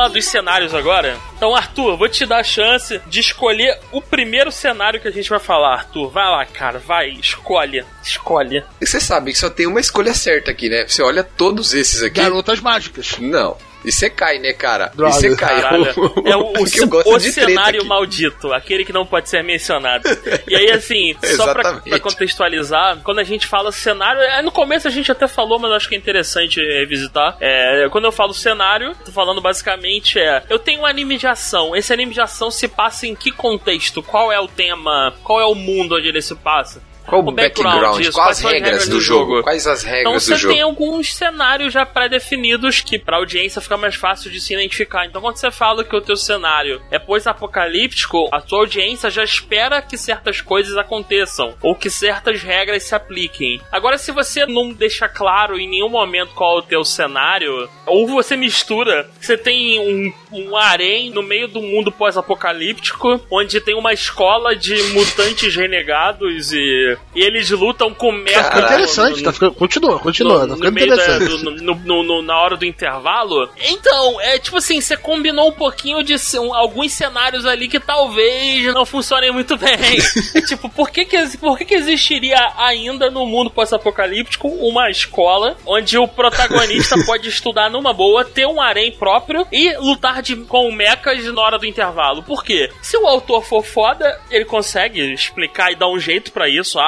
Falar dos cenários agora. Então, Arthur, vou te dar a chance de escolher o primeiro cenário que a gente vai falar, Arthur. Vai lá, cara, vai, escolhe. Escolhe. E você sabe que só tem uma escolha certa aqui, né? Você olha todos esses aqui. Garotas mágicas. Não. E você cai, né, cara? Droga. E você cai. É o, o, o cenário maldito, aquele que não pode ser mencionado. E aí, assim, só pra, pra, contextualizar, quando a gente fala cenário, é, no começo a gente até falou, mas acho que é interessante revisitar. É, quando eu falo cenário, tô falando basicamente é: eu tenho um anime de ação. Esse anime de ação se passa em que contexto? Qual é o tema? Qual é o mundo onde ele se passa? Qual o background? Disso, quais, as regras, regras do, jogo? jogo? Quais as regras então, do jogo? Então você tem alguns cenários já pré-definidos que pra audiência fica mais fácil de se identificar. Então quando você fala que o teu cenário é pós-apocalíptico, a tua audiência já espera que certas coisas aconteçam ou que certas regras se apliquem. Agora se você não deixa claro em nenhum momento qual é o teu cenário, ou você mistura, você tem um, um harém no meio do mundo pós-apocalíptico, onde tem uma escola de mutantes renegados e e eles lutam com merda. Tá interessante, no, tá continua, continua, no, tá ficando interessante. Da, no, no, na hora do intervalo. Então, é tipo assim, você combinou um pouquinho de um, alguns cenários ali que talvez não funcionem muito bem. é, tipo, por que que, por que que existiria ainda no mundo pós-apocalíptico uma escola onde o protagonista pode estudar numa boa, ter um harém próprio e lutar de, com mechas na hora do intervalo? Por quê? Se o autor for foda, ele consegue explicar e dar um jeito para isso. Ah,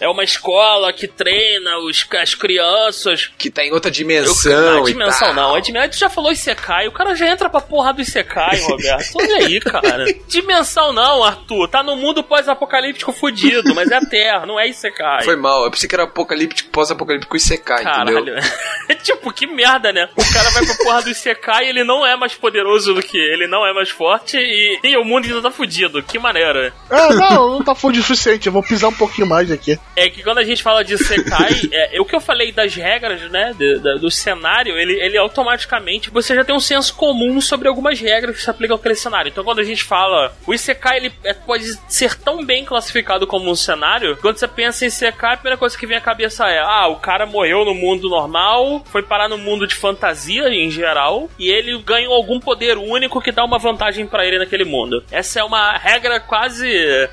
é uma escola que treina os, as crianças. Que tá em outra dimensão. Eu, não, dimensão não. A dimensão, já falou Isekai. O cara já entra pra porra do Isekai, Roberto. Olha aí, cara. dimensão não, Arthur. Tá no mundo pós-apocalíptico fudido, mas é terra, não é Isekai. Foi mal. Eu pensei que era apocalíptico, pós-apocalíptico Isekai, Caralho. entendeu? tipo, que merda, né? O cara vai pra porra do Isekai e ele não é mais poderoso do que ele, não é mais forte e, e o mundo ainda tá fudido. Que maneira. É, não, não tá fudido o suficiente. Eu vou pisar um pouquinho mais aqui. É que quando a gente fala de Sekai, é, o que eu falei das regras, né, de, do cenário, ele, ele automaticamente, você já tem um senso comum sobre algumas regras que se aplicam àquele cenário. Então quando a gente fala, o Isekai, ele é, pode ser tão bem classificado como um cenário, quando você pensa em Isekai, a primeira coisa que vem à cabeça é, ah, o cara morreu no mundo normal, foi parar no mundo de fantasia em geral, e ele ganhou algum poder único que dá uma vantagem para ele naquele mundo. Essa é uma regra quase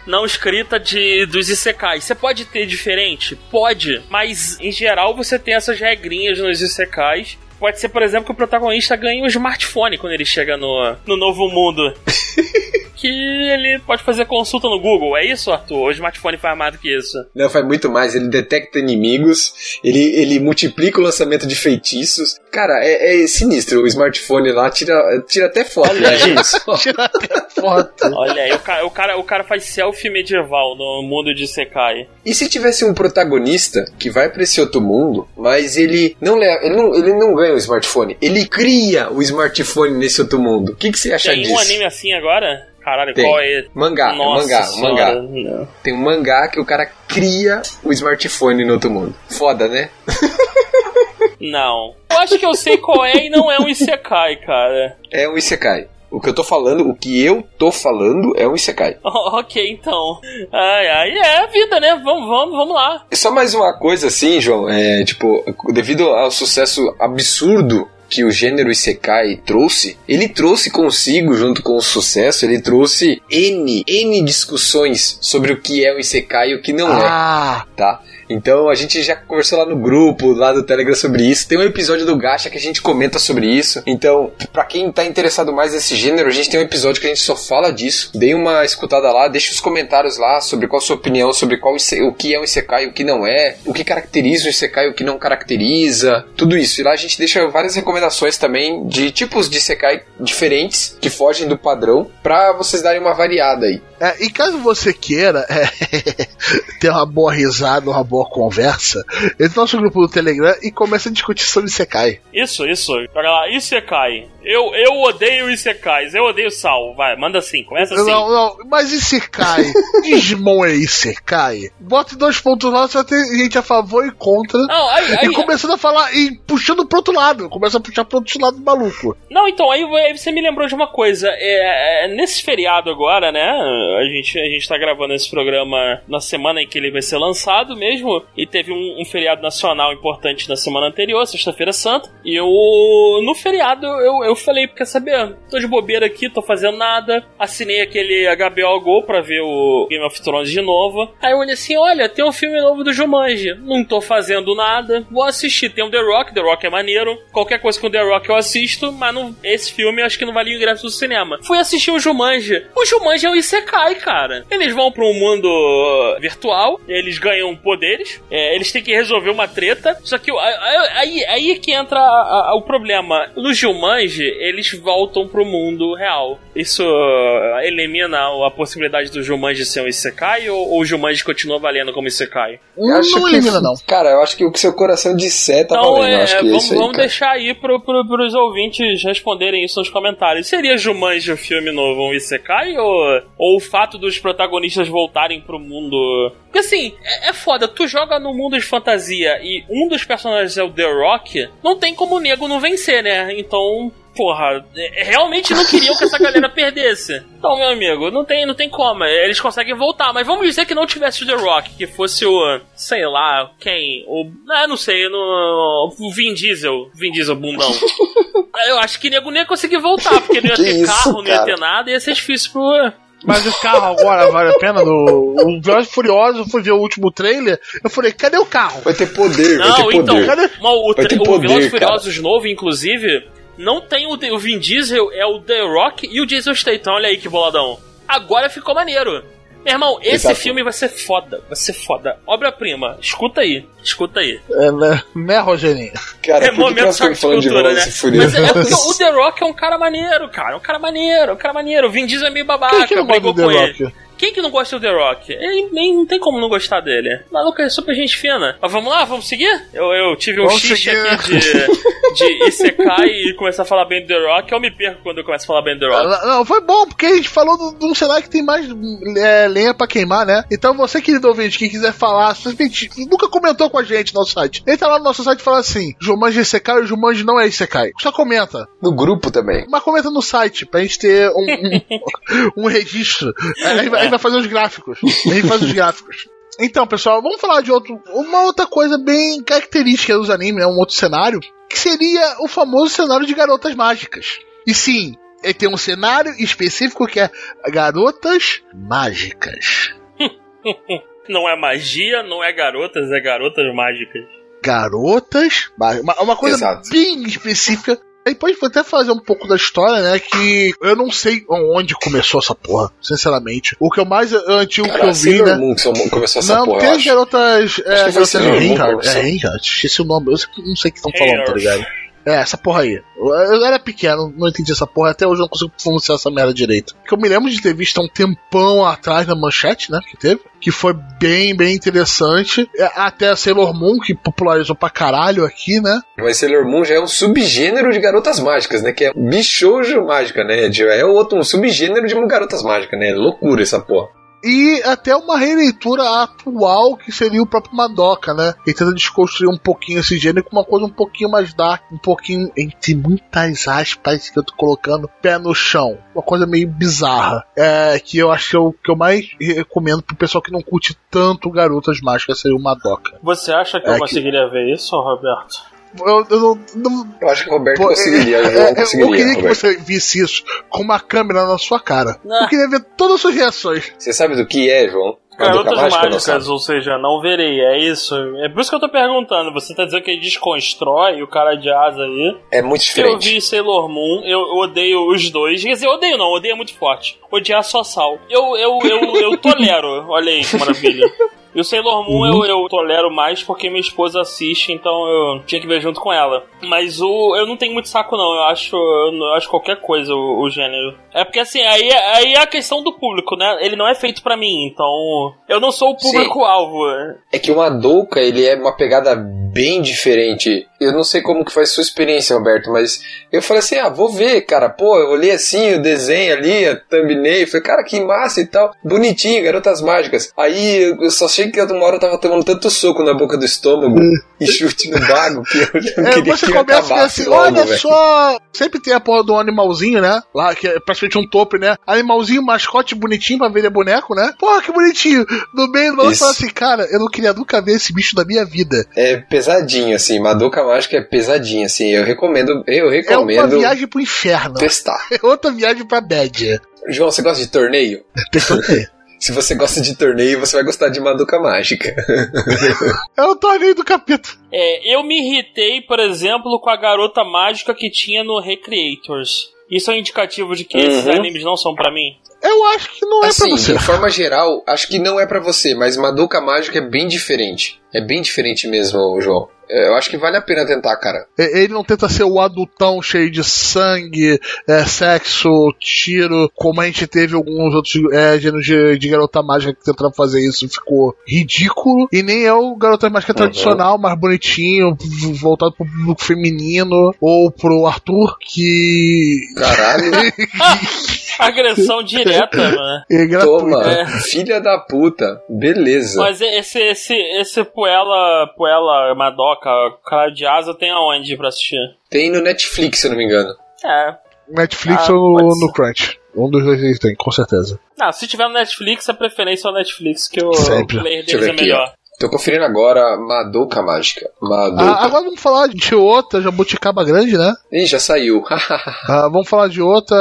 não escrita de dos Isekais. Você pode ter diferente? Pode, mas em geral você tem essas regrinhas nos Isekais Pode ser, por exemplo, que o protagonista ganhe um smartphone quando ele chega no, no novo mundo. que ele pode fazer consulta no Google. É isso, Arthur? O smartphone faz mais do que isso. Não, faz muito mais. Ele detecta inimigos, ele, ele multiplica o lançamento de feitiços. Cara, é, é sinistro. O smartphone lá tira, tira até foto. Olha né, isso. tira até foto. Olha aí, o cara, o, cara, o cara faz selfie medieval no mundo de Sekai. E se tivesse um protagonista que vai para esse outro mundo, mas ele não, leva, ele não, ele não ganha o smartphone, ele cria o smartphone nesse outro mundo. O que, que você acha Tem disso? Tem um anime assim agora? Caralho, Tem. qual é? Mangá, é Nossa mangá, senhora, mangá. Não. Tem um mangá que o cara cria o smartphone no outro mundo. Foda, né? Não. Eu acho que eu sei qual é e não é um Isekai, cara. É um Isekai. O que eu tô falando, o que eu tô falando é um Isekai. Oh, ok, então. Ai, ai, é a vida, né? Vamos, vamos, vamos lá. Só mais uma coisa assim, João. É, tipo, devido ao sucesso absurdo que o gênero Isekai trouxe, ele trouxe consigo, junto com o sucesso, ele trouxe N, N discussões sobre o que é o Isekai e o que não é, ah. é, tá? Então a gente já conversou lá no grupo, lá do Telegram sobre isso. Tem um episódio do Gacha que a gente comenta sobre isso. Então, para quem tá interessado mais nesse gênero, a gente tem um episódio que a gente só fala disso. Dê uma escutada lá, deixa os comentários lá sobre qual a sua opinião sobre qual o que é um Isekai e o que não é, o que caracteriza o Isekai e o que não caracteriza, tudo isso. E lá a gente deixa várias recomendações também de tipos de Isekai diferentes que fogem do padrão para vocês darem uma variada aí. É, e caso você queira é, ter uma boa risada, uma boa conversa, entre no nosso grupo do Telegram e começa a discutir sobre Isekai. Isso, isso. Pega lá, Isekai. Eu, eu odeio Isekais, eu odeio Sal. Vai, manda assim, começa assim. Não, não, mas Isekai, Digimon é Isekai. Bota dois pontos lá, você vai ter gente a favor e contra. Não, aí, aí, e começando a falar, e puxando pro outro lado, começa a puxar pro outro lado maluco. Não, então, aí, aí você me lembrou de uma coisa. É, é, nesse feriado agora, né? A gente, a gente tá gravando esse programa na semana em que ele vai ser lançado mesmo, e teve um, um feriado nacional importante na semana anterior, sexta-feira santa, e eu, no feriado, eu, eu falei, quer saber, tô de bobeira aqui, tô fazendo nada, assinei aquele HBO Go pra ver o Game of Thrones de novo, aí eu olhei assim, olha, tem um filme novo do Jumanji, não tô fazendo nada, vou assistir, tem o The Rock, The Rock é maneiro, qualquer coisa com The Rock eu assisto, mas não, esse filme eu acho que não valia o ingresso do cinema. Fui assistir o Jumanji, o Jumanji é um Isekai, cara. Eles vão para um mundo virtual, eles ganham poderes, é, eles têm que resolver uma treta. Só que aí, aí que entra a, a, o problema. No Jumanji, eles voltam pro mundo real. Isso elimina a possibilidade do Jumanji ser um Isekai ou, ou o Jumanji continua valendo como Isekai? Eu acho não elimina, não. Cara, eu acho que o que seu coração disser tá então, valendo. É, que vamos, aí, vamos deixar aí pro, pro, pros ouvintes responderem isso nos comentários. Seria Jumanji o filme novo um Isekai ou, ou o fato dos protagonistas voltarem pro mundo. Porque assim, é, é foda, tu joga no mundo de fantasia e um dos personagens é o The Rock, não tem como o nego não vencer, né? Então porra, é, realmente não queriam que essa galera perdesse. Então, meu amigo, não tem, não tem como. Eles conseguem voltar, mas vamos dizer que não tivesse o The Rock, que fosse o, sei lá, quem? O, ah, não sei, no, o Vin Diesel, Vin Diesel bundão. Eu acho que nego nem ia conseguir voltar, porque não ia ter isso, carro, não ia ter nada, ia ser difícil pro, mas o carro agora vale a pena? Do, o Velozes Furioso, eu fui ver o último trailer, eu falei, cadê o carro? Vai ter poder, não, vai ter então, poder. Cadê? o, o, o Velozes Furiosos novo, inclusive, não tem o, o Vin Diesel, é o The Rock e o Jason Statham. Olha aí que boladão. Agora ficou maneiro. Meu irmão, esse Exato. filme vai ser foda. Vai ser foda. Obra-prima. Escuta aí. Escuta aí. É, né, né Rogerinho? Cara, é momento só de cultura, né? Mas é, porque o The Rock é um cara maneiro, cara. É um cara maneiro, um cara maneiro. O Vin Diesel é meio babaca, Quem que não brigou com ele. Quem que não gosta do The Rock? Ele nem não tem como não gostar dele. O maluco é super gente fina. Mas vamos lá, vamos seguir? Eu, eu tive um xixi aqui de, de Isekai e começar a falar bem do The Rock. Eu me perco quando eu começo a falar bem do The Rock. Não, não foi bom, porque a gente falou de um cenário que tem mais é, lenha pra queimar, né? Então você, querido ouvinte, que quiser falar, simplesmente nunca comentou com a gente no nosso site. Entra lá no nosso site e fala assim: Jumanji Isekai ou Jumanji não é Isekai. Só comenta. No grupo também. Mas comenta no site, pra gente ter um, um, um registro. A gente, vai, fazer os gráficos. A gente faz os gráficos. Então, pessoal, vamos falar de outro, uma outra coisa bem característica dos animes, né? um outro cenário, que seria o famoso cenário de garotas mágicas. E sim, ele tem um cenário específico que é garotas mágicas. não é magia, não é garotas, é garotas mágicas. Garotas mágicas. Uma coisa Exato. bem específica Aí pode até fazer um pouco da história, né? Que eu não sei onde começou essa porra, sinceramente. O que eu mais antigo Cara, que eu vi, né? Moon começou essa não, porra. Não, tem as garotas. É, garotas Reinhardt. É, Reinhardt. Esqueci o nome. Eu não sei o que estão falando, tá ligado? É, essa porra aí. Eu era pequeno, não entendi essa porra. Até hoje eu não consigo pronunciar essa merda direito. Que eu me lembro de ter visto há um tempão atrás na manchete, né? Que teve. Que foi bem, bem interessante. É, até a Sailor Moon, que popularizou pra caralho aqui, né? Mas Sailor Moon já é um subgênero de garotas mágicas, né? Que é bichoujo mágica, né? É outro um subgênero de garotas mágicas, né? Loucura essa porra e até uma releitura atual que seria o próprio Madoka, né? Ele tenta desconstruir um pouquinho esse gênero com uma coisa um pouquinho mais dark, um pouquinho, entre muitas aspas que eu tô colocando, pé no chão. Uma coisa meio bizarra. É, que eu acho que eu, que eu mais recomendo pro pessoal que não curte tanto Garotas Mágicas seria o Madoka. Você acha que é eu conseguiria que... ver isso, Roberto? Eu, eu, não, não, eu acho que o Roberto Pô, conseguiria. Eu, é, conseguiria, eu queria Roberto. que você visse isso com uma câmera na sua cara. Não. Eu queria ver todas as suas reações. Você sabe do que é, João? Garotas mágicas, ou seja, não verei, é isso. É por isso que eu tô perguntando. Você tá dizendo que ele desconstrói o cara de asa aí. É muito diferente. Eu vi Sailor Moon, eu odeio os dois. Quer dizer, eu odeio não, odeio muito forte. Odiar só sal. Eu, eu, eu, eu tolero. Olha aí que maravilha. E o Sailor Moon uhum. eu, eu, tolero mais porque minha esposa assiste, então eu tinha que ver junto com ela. Mas o eu não tenho muito saco, não. Eu acho, eu acho qualquer coisa o, o gênero. É porque assim, aí, aí é a questão do público, né? Ele não é feito para mim, então eu não sou o público-alvo. É que o Madoka, ele é uma pegada bem diferente. Eu não sei como que foi a sua experiência, Roberto, mas eu falei assim, ah, vou ver, cara. Pô, eu olhei assim o desenho ali, a thumbnail, falei, cara, que massa e tal. Bonitinho, garotas mágicas. Aí eu só achei que uma hora eu tava tomando tanto soco na boca do estômago. E chute no bago que eu não É, queria você que começa assim, logo, olha velho. só. Sempre tem a porra do animalzinho, né? Lá, que é praticamente um tope, né? Animalzinho, mascote bonitinho pra vender boneco, né? Porra, que bonitinho. No meio do maluco fala assim, cara, eu não queria nunca ver esse bicho da minha vida. É pesadinho, assim. Madoka Mágica é pesadinho, assim. Eu recomendo, eu É uma recomendo viagem pro inferno. testar. É outra viagem pra bad. João, você gosta de torneio? Tem ter. Se você gosta de torneio, você vai gostar de Madoka Mágica. É o torneio do capítulo. É, eu me irritei, por exemplo, com a garota mágica que tinha no Recreators. Isso é um indicativo de que esses Uhum. animes não são pra mim? Eu acho que não é assim, pra você. de forma geral, acho que não é pra você, mas Madoka Mágica é bem diferente. É bem diferente mesmo, João. É, Eu acho que vale a pena tentar, cara. Ele não tenta ser o adultão cheio de sangue, é, sexo, tiro, como a gente teve alguns outros é, gêneros de, de garota mágica que tentaram fazer isso, ficou ridículo. E nem é o garota mágica Uhum. tradicional, mais bonitinho, voltado pro público feminino, ou pro Arthur, que. Caralho, Agressão direta, né? É gratuito. toma. É. Filha da puta. Beleza. Mas esse, esse, esse Puella, Puella Madoka, cara de asa, tem aonde pra assistir? Tem no Netflix, se eu não me engano. É. Netflix Ah, ou no Crunch. Um dos dois eles tem, com certeza. Não, se tiver no Netflix, a preferência é o Netflix, que o Sempre. player deles é melhor. Tô conferindo agora Madoka Mágica. Madoka. Ah, agora vamos falar de outra Jabuticaba Grande, né? Ih, já saiu. Ah, vamos falar de outra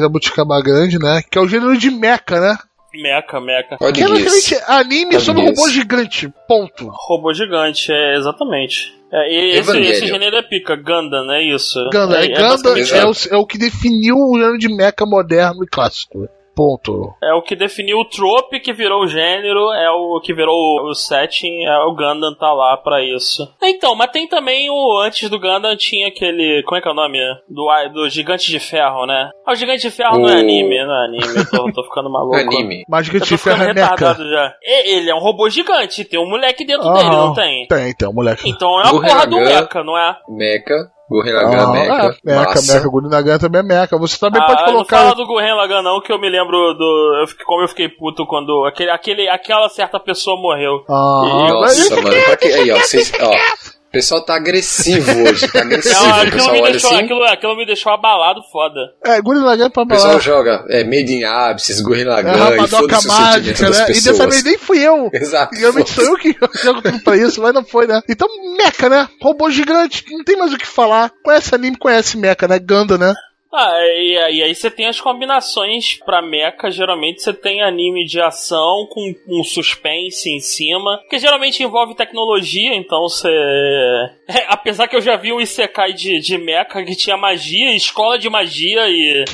Jabuticaba Grande, né? Que é o gênero de mecha, né? Meca, meca. Olha Que é anime sobre Cabeça. robô gigante. Ponto. Robô gigante, é exatamente. É, e esse, esse gênero é pica, Gundam, é isso. Ganda, é, é, é, o, é o que definiu o gênero de mecha moderno e clássico. Ponto. É o que definiu o trope que virou o gênero, é o que virou o setting, é o Gundam tá lá pra isso. Então, mas tem também o. Antes do Gundam tinha aquele. Como é que é o nome? Do, do Gigante de Ferro, né? Ah, o Gigante de Ferro não é O- anime, não é anime, eu tô, tô ficando maluco. Anime. Mas gigante de ferro é retardado já. Ele é um robô gigante, tem um moleque dentro Aham. dele, não tem? Tem, tem, moleque. Então é a Gurren porra do. Mecha, não é? Mecha. Gurren Lagann, Mecha. é, mecha, massa. mecha, Gurren Lagann também é mecha. Você também pode Ah, Não colocar. fala do Gurren Lagann não, que eu me lembro do... Eu, fiquei- como eu fiquei puto quando aquele, aquele, aquela certa pessoa morreu. Ah, mas Nossa, mano. Pra que... Aí, ó. Vocês, ó. O pessoal tá agressivo hoje. Tá agressivo. Não, aquilo, pessoal me deixou, assim. aquilo, aquilo me deixou abalado foda. É, Gurren Lagann é pra O pessoal joga é, Made in Abscess, Gurren É Lagann e Rapadoca foda-se o sentimento mágica, das né? E dessa vez nem fui eu. Exato. Geralmente sou eu que jogo tudo pra isso, mas não foi, né? Então, mecha, né? Robô gigante, não tem mais o que falar. Conhece anime, conhece mecha, né? Ganda, né? Ah, e, e aí você tem as combinações pra mecha, geralmente você tem anime de ação com um suspense em cima, que geralmente envolve tecnologia, então você... É, apesar que eu já vi um Isekai de, de mecha que tinha magia, escola de magia e...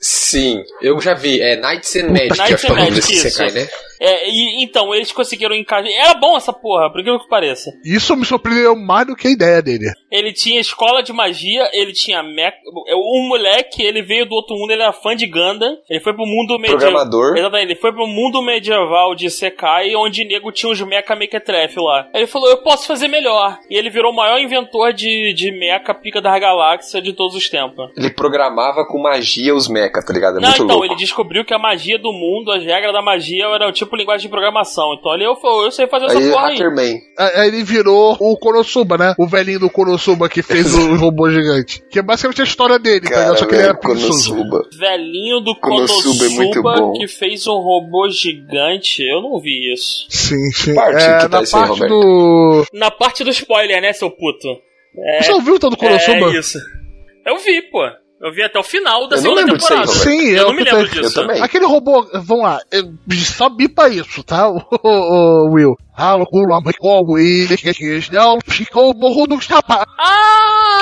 Sim, eu já vi. É Knights and Magic, Knights acho que é o nome Magic, desse isso. Sekai, né? É, e, então, eles conseguiram encaixar. Era bom essa porra, por incrível que pareça. Isso me surpreendeu mais do que a ideia dele. Ele tinha escola de magia, ele tinha mecha. Um moleque, ele veio do outro mundo, ele era fã de Gundam. Ele foi pro mundo medieval. Programador. Exatamente, ele foi pro mundo medieval de Sekai, onde nego tinha os mecha mequetrefe lá. Ele falou: Eu posso fazer melhor. E ele virou o maior inventor de, de mecha pica da galáxia de todos os tempos. Ele programava com magia os mecha, tá ligado? É Não, muito então, louco. ele descobriu que a magia do mundo, as regras da magia, era o tipo linguagem de programação. Então ele, eu, eu sei fazer essa Aí, porra aí. Hackerman. Aí ele virou o Konosuba, né? O velhinho do Konosuba que fez o robô gigante. Que é basicamente a história dele, tá Cara, ligado? Só que ele era. Konosuba. Velhinho do Konosuba Konosuba, é muito bom. que fez um robô gigante. Eu não vi isso. Sim, sim. Parte é, que tá na parte Roberto? do. Na parte do spoiler, né, seu puto? É, Você ouviu o tal do Konosuba? é isso. Eu vi, pô. Eu vi até o final da Eu segunda aí, temporada. Roberto. Sim, eu é não me lembro disso. Eu também. Aquele robô, vamos lá, só bipa isso, tá, o, o, o Will? Ah, o como não ficou morro dos tapas.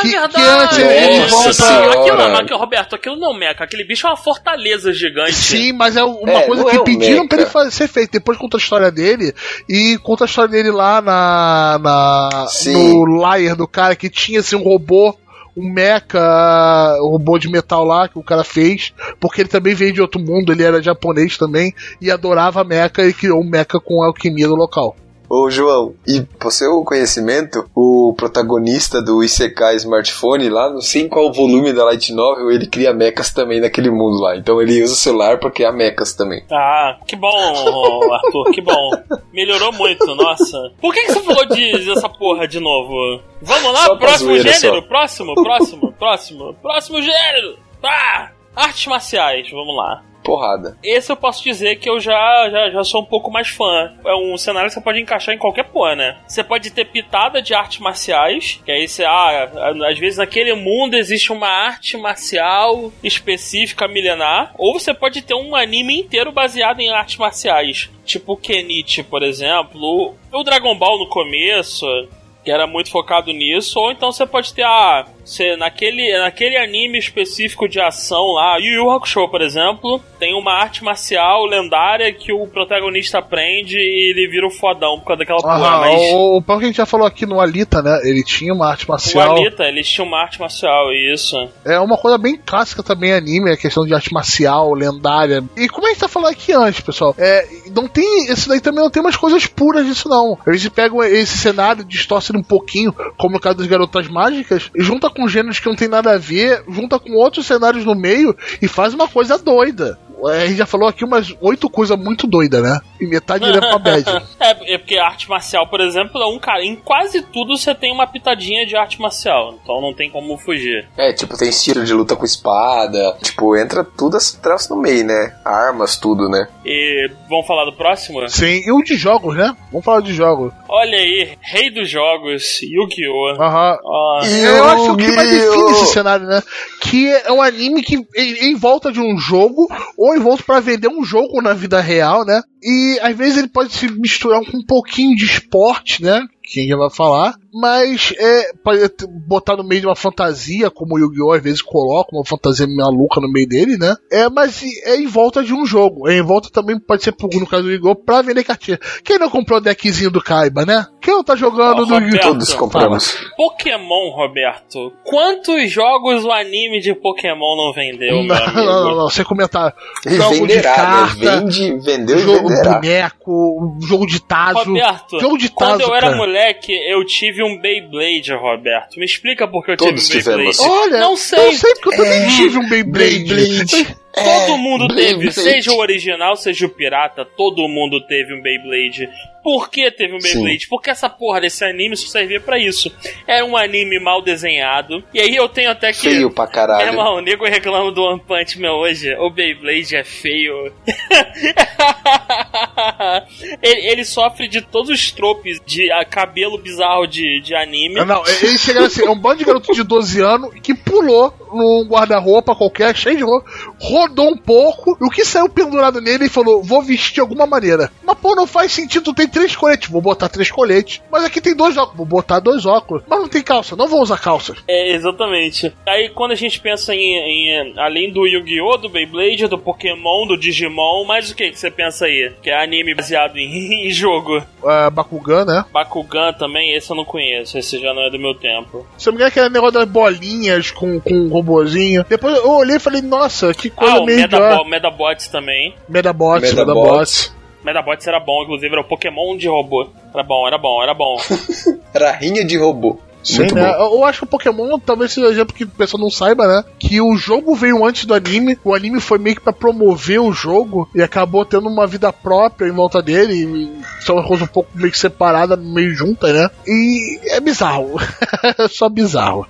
Que- verdade! que antes ele Nossa volta- senhora. Aquilo, mas, Roberto, aquilo não meca. Aquele bicho é uma fortaleza gigante. Sim, mas é uma É, coisa que é um pediram pra ele fazer, ser feito. Depois conta a história dele e conta a história dele lá na, na Sim. no layer do cara que tinha assim um robô, um mecha, um robô de metal lá que o cara fez, porque ele também veio de outro mundo, ele era japonês também e adorava mecha e criou um mecha com alquimia do local. Ô, João, e por seu conhecimento, o protagonista do Isekai Smartphone lá, não sei qual volume da Light Novel, ele cria mechas também naquele mundo lá. Então ele usa o celular pra criar mechas também. Ah, que bom, Arthur, que bom. Melhorou muito, nossa. Por que, que você falou de, dessa porra de novo? Vamos lá, próximo gênero, só. próximo, próximo, próximo, próximo gênero. Ah, artes marciais, vamos lá porrada. Esse eu posso dizer que eu já, já, já sou um pouco mais fã. É um cenário que você pode encaixar em qualquer porra, né? Você pode ter pitada de artes marciais, que aí você, ah, às vezes naquele mundo existe uma arte marcial específica milenar, ou você pode ter um anime inteiro baseado em artes marciais. Tipo Kenichi, por exemplo, o Dragon Ball no começo, que era muito focado nisso, ou então você pode ter a. Ah, você, naquele, naquele anime específico de ação lá, Yu Yu Hakusho, por exemplo, tem uma arte marcial lendária que o protagonista aprende e ele vira o um fodão por causa daquela ah, porra. Mas... O, o que a gente já falou aqui no Alita, né? Ele tinha uma arte marcial. O Alita, eles tinham uma arte marcial, isso. É uma coisa bem clássica também, anime, a questão de arte marcial, lendária. E como a gente tá falando aqui antes, pessoal, é, não tem. Esse daí também não tem umas coisas puras disso, não. Eles pegam esse cenário, distorcem um pouquinho, como no caso das garotas mágicas, e com gêneros que não tem nada a ver, junta com outros cenários no meio e faz uma coisa doida. A gente já falou aqui umas oito coisas muito doidas, né? E metade é pra bad. é, é, porque arte marcial, por exemplo, é um cara. Em quase tudo você tem uma pitadinha de arte marcial. Então não tem como fugir. É, tipo, tem estilo de luta com espada. Tipo, entra tudo esse troço no meio, né? Armas, tudo, né? E vamos falar do próximo? Sim, e o de jogos, né? Vamos falar de jogos. Olha aí, rei dos jogos, Yu-Gi-Oh! Aham. Oh. Eu acho que mais define esse cenário, né? Que é um anime que em, em volta de um jogo ou volta para vender um jogo na vida real, né? E às vezes ele pode se misturar com um pouquinho de esporte, né? quem já vai falar, mas é, pode botar no meio de uma fantasia, como o Yu-Gi-Oh! às vezes coloca uma fantasia maluca no meio dele, né? É, mas é em volta de um jogo. É em volta também pode ser, no caso do Yu-Gi-Oh! pra vender cartinha. Quem não comprou o deckzinho do Kaiba, né? Quem não tá jogando oh, no Yu-Gi-Oh! Todos compramos. Pokémon, Roberto. Quantos jogos o anime de Pokémon não vendeu, não, não, não, não, sem comentar. Jogo venderá, de né? carta, vende, vendeu jogo venderá. boneco, jogo de tazo. Roberto, jogo de tazo, quando eu era mulher moleque, eu tive um Beyblade, Roberto. Me explica por que eu Todos tive um Beyblade. Olha, não sei. Eu sei porque eu também é, tive um Beyblade. Beyblade. Todo é, mundo teve, Beyblade. seja o original, seja o pirata, todo mundo teve um Beyblade. Por que teve um Beyblade? Sim. Porque essa porra desse anime só servia para isso. Era um anime mal desenhado. E aí eu tenho até que. Feio pra caralho. Meu irmão, o nego reclama do One Punch Man hoje. O Beyblade é feio. ele, ele, sofre de todos os tropes de a, cabelo bizarro de, de anime. Não, ele chega assim, é um bando de garoto de 12 anos que pulou num guarda-roupa qualquer, cheio de roupa, rodou um pouco, e o que saiu pendurado nele e falou: vou vestir de alguma maneira. Mas pô, não faz sentido, tem três coletes, vou botar três coletes. Mas aqui tem dois óculos, vou botar dois óculos. Mas não tem calça, não vou usar calças. É, exatamente. Aí quando a gente pensa em, em além do Yu-Gi-Oh!, do Beyblade, do Pokémon, do Digimon, mais o que que você pensa aí? Que é anime baseado em, em jogo. Uh, Bakugan, né? Bakugan também, esse eu não conheço, esse já não é do meu tempo. Se eu me engano, aquele negócio das bolinhas com, com um robozinho. Depois eu olhei e falei, nossa, que coisa ah, meio. Medabo Medabots também. Medabots, Medabots. Medabots. Medabots era bom, inclusive era o Pokémon de robô. Era bom, era bom, era bom. era rinha de robô. Sim, Muito né? Bom. Eu acho que o Pokémon talvez seja um exemplo que o pessoal não saiba, né? Que o jogo veio antes do anime, o anime foi meio que pra promover o jogo e acabou tendo uma vida própria em volta dele. E são uma coisa um pouco meio que separada, meio junta, né? E é bizarro. é só bizarro.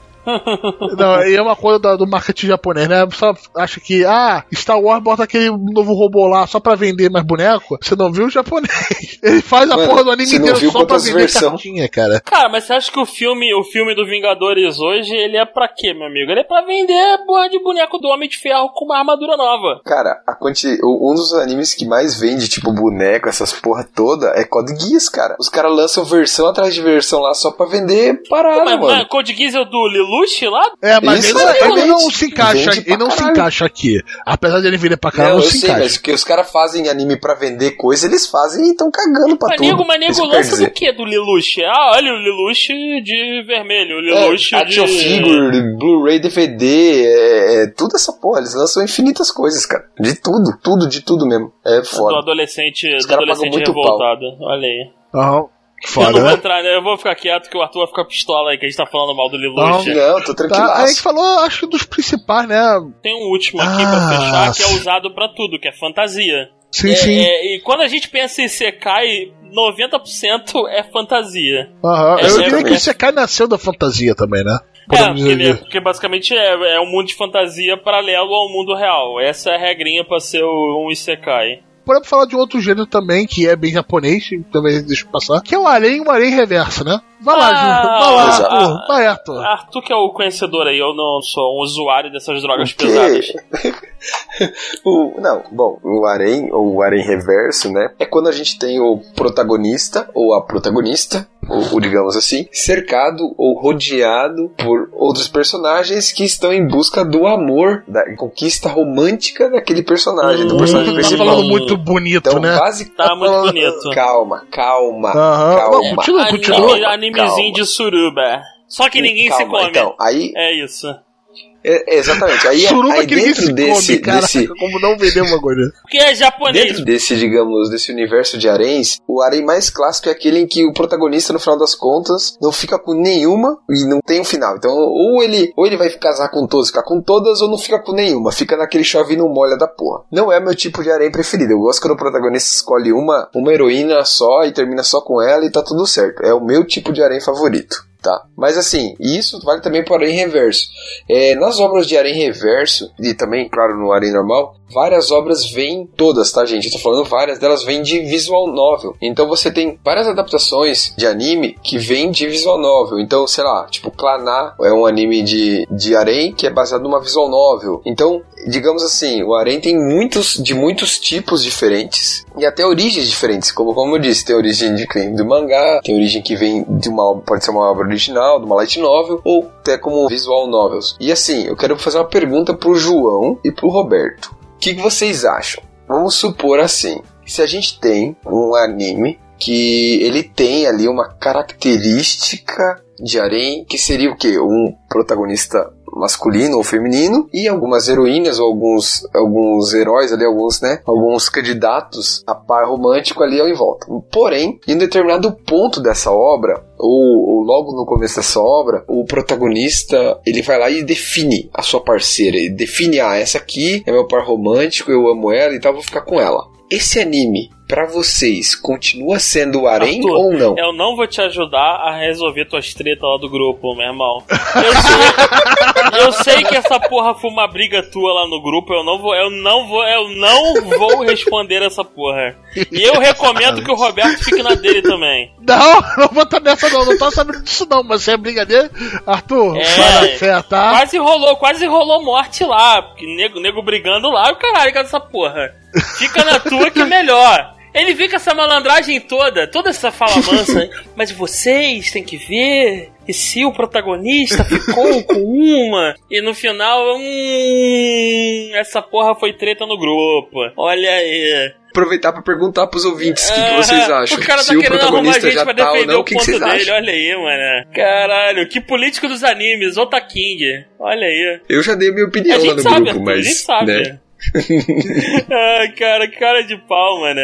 Não, e é uma coisa do, do marketing japonês, né? Só acha que, ah, Star Wars bota aquele novo robô lá só pra vender mais boneco. Você não viu o japonês? Ele faz a Mano, porra do anime inteiro só pra vender versão. cartinha, cara. Cara, mas você acha que o filme, o filme do Vingadores hoje, ele é pra quê, meu amigo? Ele é pra vender porra de boneco do Homem de Ferro com uma armadura nova. Cara, a quanti... um dos animes que mais vende, tipo, boneco, essas porra toda, é Code Geass, cara. Os caras lançam versão atrás de versão lá só pra vender parada, mas, mano. Mas Code Geass é o do Lilu Lelouch lá? É, mas ele, ele, não se encaixa, ele não se encaixa aqui. Apesar de ele vir pra cá, não, não se sei, encaixa. Mas que os caras fazem anime pra vender coisa, eles fazem e estão cagando pra manego, tudo. Manego lança do que do Lelouch? Ah, olha o Lelouch de vermelho, o Lelouch é, de... Figure, Blu-ray, DVD, é, é, tudo essa porra. Eles lançam infinitas coisas, cara. De tudo, tudo, de tudo mesmo. É foda. Do adolescente, do adolescente revoltado. Pau. Olha aí. Uhum. Foda, eu não vou né? entrar, né? Eu vou ficar quieto que o Arthur vai ficar pistola aí, que a gente tá falando mal do Não. Lelouch. Não, tô tranquilo. Tá, a gente falou, acho que dos principais, né? Tem um último aqui Ah, pra fechar, que é usado pra tudo, que é fantasia. Sim, É, sim. é, e quando a gente pensa em Sekai, 90% é fantasia. Aham. é, Eu é, diria que é. o Sekai nasceu da fantasia também, né? É, Podemos porque, dizer. ele- porque basicamente é, é um mundo de fantasia paralelo ao mundo real. Essa é a regrinha pra ser o- um Isekai. Podemos falar de outro gênero também, que é bem japonês, e também deixa eu passar, que é o Arém, o Arém reverso, né? Vai lá, Ah, Ju. Vai lá. Arthur. Vai, Arthur. Arthur que é o conhecedor aí, eu não sou um usuário dessas drogas pesadas. O, não, bom, o harém, ou o harém reverso, né? É quando a gente tem o protagonista, ou a protagonista, ou, ou digamos assim, cercado ou rodeado por outros personagens que estão em busca do amor, da conquista romântica daquele personagem, do personagem Hum, Tá principal. falando muito bonito, Então, né? basic... Tá muito bonito. Calma, calma, Aham. calma. Não, continua, Anime, continua. animezinho de suruba. Só que ninguém se Calma, come. Então, aí, É isso. É- exatamente, aí, Suruba aí que dentro se desse, come, cara. desse, Como não vender uma coisa. Porque é japonês. Dentro desse, digamos, desse universo de haréns, o harém mais clássico é aquele em que o protagonista, no final das contas, não fica com nenhuma e não tem um final. Então, ou ele, ou ele vai casar com todas, ficar com todas, ou não fica com nenhuma. Fica naquele chove não molha da porra. Não é meu tipo de harém preferido. Eu gosto quando o protagonista escolhe uma, uma heroína só e termina só com ela e tá tudo certo. É o meu tipo de harém favorito. Tá. Mas assim, isso vale também para o harém reverso. É, nas obras de harém reverso, e também, claro, no harém normal, várias obras vêm, todas, tá, gente? Eu tô falando várias delas vêm de visual novel. Então você tem várias adaptações de anime que vêm de visual novel. Então, sei lá, tipo, Claná é um anime de, de harém que é baseado numa visual novel. Então, digamos assim, o harém tem muitos, de muitos tipos diferentes e até origens diferentes. Como, como eu disse, tem origem de, do mangá, tem origem que vem de uma pode ser uma obra original, de uma light novel, ou até como visual novels. E assim, eu quero fazer uma pergunta pro João e pro Roberto. O que, que vocês acham? Vamos supor assim, se a gente tem um anime que ele tem ali uma característica de harém que seria o quê? Um protagonista masculino ou feminino e algumas heroínas ou alguns, alguns heróis ali, alguns, né, alguns candidatos a par romântico ali ao em volta. Porém, em um determinado ponto dessa obra, ou, ou logo no começo dessa obra, o protagonista ele vai lá e define a sua parceira, ele define, ah, essa aqui é meu par romântico, eu amo ela e tal, vou ficar com ela. Esse anime, pra vocês, continua sendo o harém Arthur, ou não? Eu não vou te ajudar a resolver tuas tretas lá do grupo, meu irmão. Eu sei, eu sei que essa porra foi uma briga tua lá no grupo. Eu não vou, eu não vou, eu não vou responder essa porra. E eu recomendo que o Roberto fique na dele também. Não, não vou estar nessa não, não tô sabendo disso não, mas se é brincadeira, Arthur, É. vai na fé, tá? Quase rolou, quase rolou morte lá. Porque nego, nego brigando lá, e o caralho, cadê essa porra? Fica na tua que é melhor. Ele fica essa malandragem toda, toda essa fala mansa. Mas vocês têm que ver que se o protagonista ficou com uma e no final, hum, essa porra foi treta no grupo. Olha aí. Aproveitar pra perguntar pros ouvintes o que, que Ah, vocês acham. O cara tá Se o querendo arrumar protagonista gente pra tá defender não, o o que, que ponto vocês dele, acham? olha aí, mano. Caralho, que político dos animes, Ota King. Olha aí. Eu já dei minha opinião A lá no sabe, grupo, mas. a gente sabe. Né? Ai, cara, cara de pau, mano.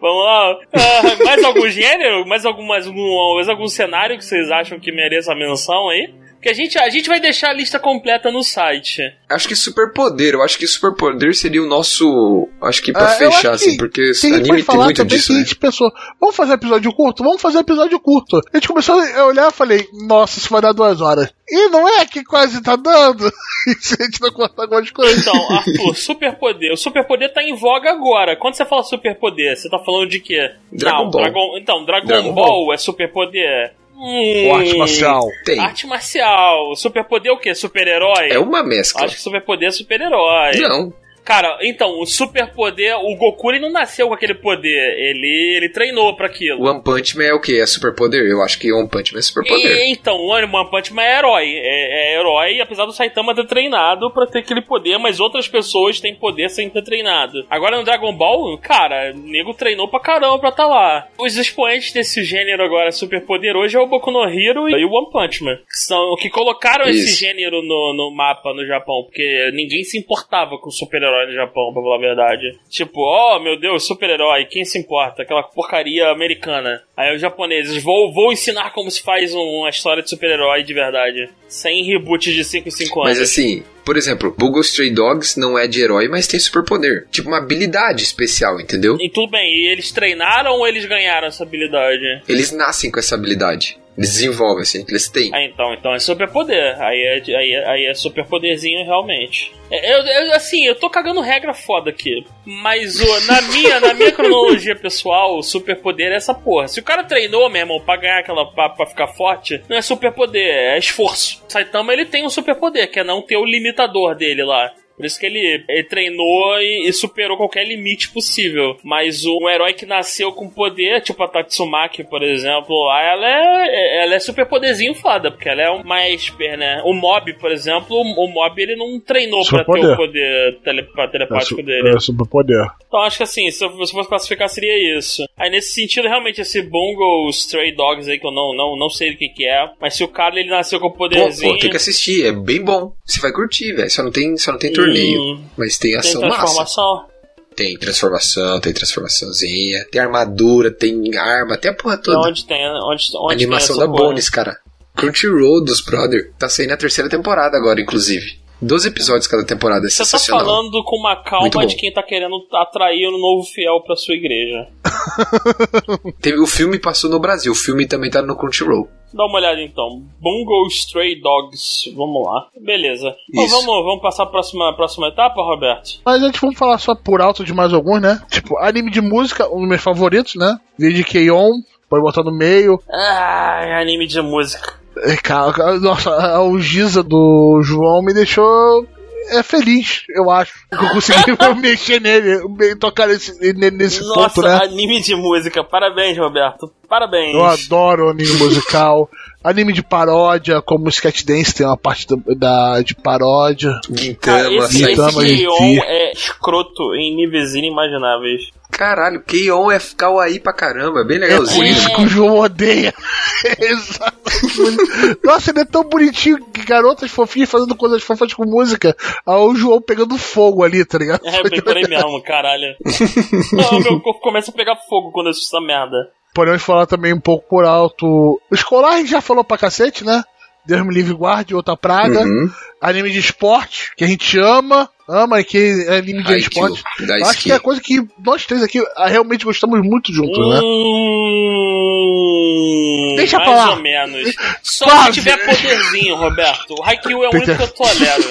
Vamos lá. Ah, mais algum gênero? Mais algum, mais, algum, mais algum cenário que vocês acham que mereça a menção aí? Porque a gente, a gente vai deixar a lista completa no site. Acho que superpoder, eu acho que superpoder seria o nosso. Acho que pra Ah, fechar, assim, porque Que a gente anime tem falar muito também disso, que a né? gente pensou, vamos fazer episódio curto? Vamos fazer episódio curto. A gente começou a olhar e falei, nossa, isso vai dar duas horas. E não é que quase tá dando. E se a gente não cortar algumas coisas. Então, Arthur, superpoder. O superpoder tá em voga agora. Quando você fala superpoder, você tá falando de quê? Dragon não, Ball. Dragon, então, Dragon, Dragon Ball, é superpoder. Hum, arte marcial. Tem. Arte marcial. Superpoder é o quê? Super-herói? É uma mescla. Acho que superpoder é super-herói. Não. Cara, então, o superpoder, o Goku ele não nasceu com aquele poder, ele, ele treinou pra aquilo. One Punch Man é o que? É superpoder? Eu acho que One Punch Man é superpoder. E, então, o One Punch Man é herói. É, é herói, apesar do Saitama ter treinado pra ter aquele poder, mas outras pessoas têm poder sem ter treinado. Agora no Dragon Ball, cara, o nego treinou pra caramba pra tá lá. Os expoentes desse gênero agora superpoder hoje é o Boku no Hero e o One Punch Man. Que são que colocaram esse Isso. gênero no, no mapa no Japão, porque ninguém se importava com super-herói super-herói no Japão, pra falar a verdade. Tipo, oh meu Deus, super-herói, quem se importa? Aquela porcaria americana. Aí os japoneses, vou, vou ensinar como se faz uma história de super-herói de verdade. Sem reboot de 5 em 5 anos. Mas assim, por exemplo, Google Stray Dogs não é de herói, mas tem superpoder. Tipo uma habilidade especial, entendeu? E tudo bem, e eles treinaram ou eles ganharam essa habilidade? Eles nascem com essa habilidade. Eles desenvolvem, assim, eles têm. Ah, então, então é superpoder. Aí é, aí, é, aí é superpoderzinho realmente. É, eu, eu, assim, eu tô cagando regra foda aqui. Mas o, na, minha, na minha cronologia pessoal, o superpoder é essa porra. Se o cara treinou, meu irmão, pra ganhar aquela. Pra, pra ficar forte, não é superpoder, é esforço. Saitama ele tem um superpoder, que é não ter o limitador dele lá. Por isso que ele, ele treinou e, e, superou qualquer limite possível. Mas um herói que nasceu com poder, tipo a Tatsumaki, por exemplo, ela é, ela é super poderzinho foda, porque ela é uma esper, né? O Mob, por exemplo, o Mob ele não treinou super pra poder. ter o poder tele, telepático é dele. É super poder. Então acho que assim, se eu, se eu fosse classificar, seria isso. Aí nesse sentido, realmente, esse Bungo Stray Dogs aí, que eu não, não, não sei do que que é, mas se o cara ele nasceu com poderzinho... Pô, pô, tem que assistir, é bem bom. Você vai curtir, velho. Só não tem, só não tem torneio torneio. Mas tem ação tem transformação? massa. Tem transformação, tem transformaçãozinha, tem armadura, tem arma, tem a porra toda. Onde tem? Onde, onde Animação da Bones, cara. Crunchyroll dos Brother. Tá saindo a terceira temporada agora, inclusive. 12 episódios cada temporada, é Você tá falando com uma calma de quem tá querendo atrair um novo fiel pra sua igreja. Teve, o filme passou no Brasil, o filme também tá no Crunchyroll. Dá uma olhada então. Bungo Stray Dogs. Vamos lá. Beleza. Bom, vamos, vamos passar pra próxima, próxima etapa, Roberto? Mas antes vamos falar só por alto de mais alguns, né? Tipo, anime de música, um dos meus favoritos, né? Vídeo K-On! pode botar no meio. Ah, anime de música. É, cara, nossa, a Giza do João me deixou é feliz, eu acho. Que eu consegui mexer nele, tocar nesse, nesse Nossa, ponto, né? anime de música. Parabéns, Roberto. Parabéns. Eu adoro anime musical. anime de paródia, como o Sketch Dance tem uma parte da, da de paródia. Gintama, esse, Gintama, esse é escroto em níveis inimagináveis. Caralho, Keion é kawaii pra caramba, é bem legalzinho. É por isso que o João odeia. Exatamente. Nossa, ele é tão bonitinho, garotas fofinhas fazendo coisas fofas com música. Aí o João pegando fogo ali, tá ligado? É, bem por aí mesmo, caralho. Não, meu corpo começa a pegar fogo quando eu assisto essa merda. Podemos falar também um pouco por alto. O escolar a gente já falou pra cacete, né? Deus me livre guarde, outra praga. Uhum. Anime de esporte, que a gente ama, ama, que é anime de esporte. Acho que é a coisa que nós três aqui ah, realmente gostamos muito juntos, né? hum? Deixa pra lá. Mais ou menos. Só Quase. se tiver poderzinho, Roberto. O Haikyuu é o único que eu tolero.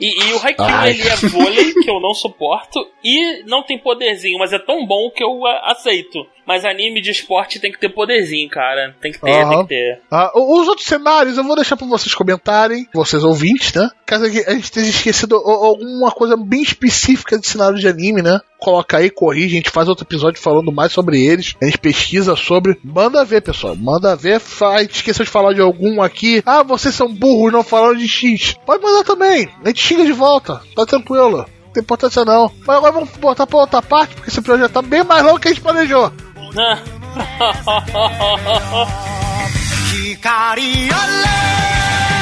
E, e o Haikyuu, Ai. ele é vôlei, que eu não suporto, e não tem poderzinho, mas é tão bom que eu aceito. Mas anime de esporte tem que ter poderzinho, cara. Tem que ter, uhum. tem que ter. Ah, os outros cenários eu vou deixar pra vocês comentarem, vocês ouvintes, né? Caso a gente tenha esquecido alguma coisa bem específica de cenário de anime, né? Coloca aí, corrige, a gente faz outro episódio falando mais sobre eles. A gente pesquisa sobre. Manda ver, pessoal. Manda ver. A gente esqueceu de falar de algum aqui. Ah, vocês são burros, não falaram de X. Pode mandar também. A gente xinga de volta. Tá tranquilo. Não tem importância não. Mas agora vamos botar pra outra parte, porque esse projeto tá bem mais longo que a gente planejou. 光あ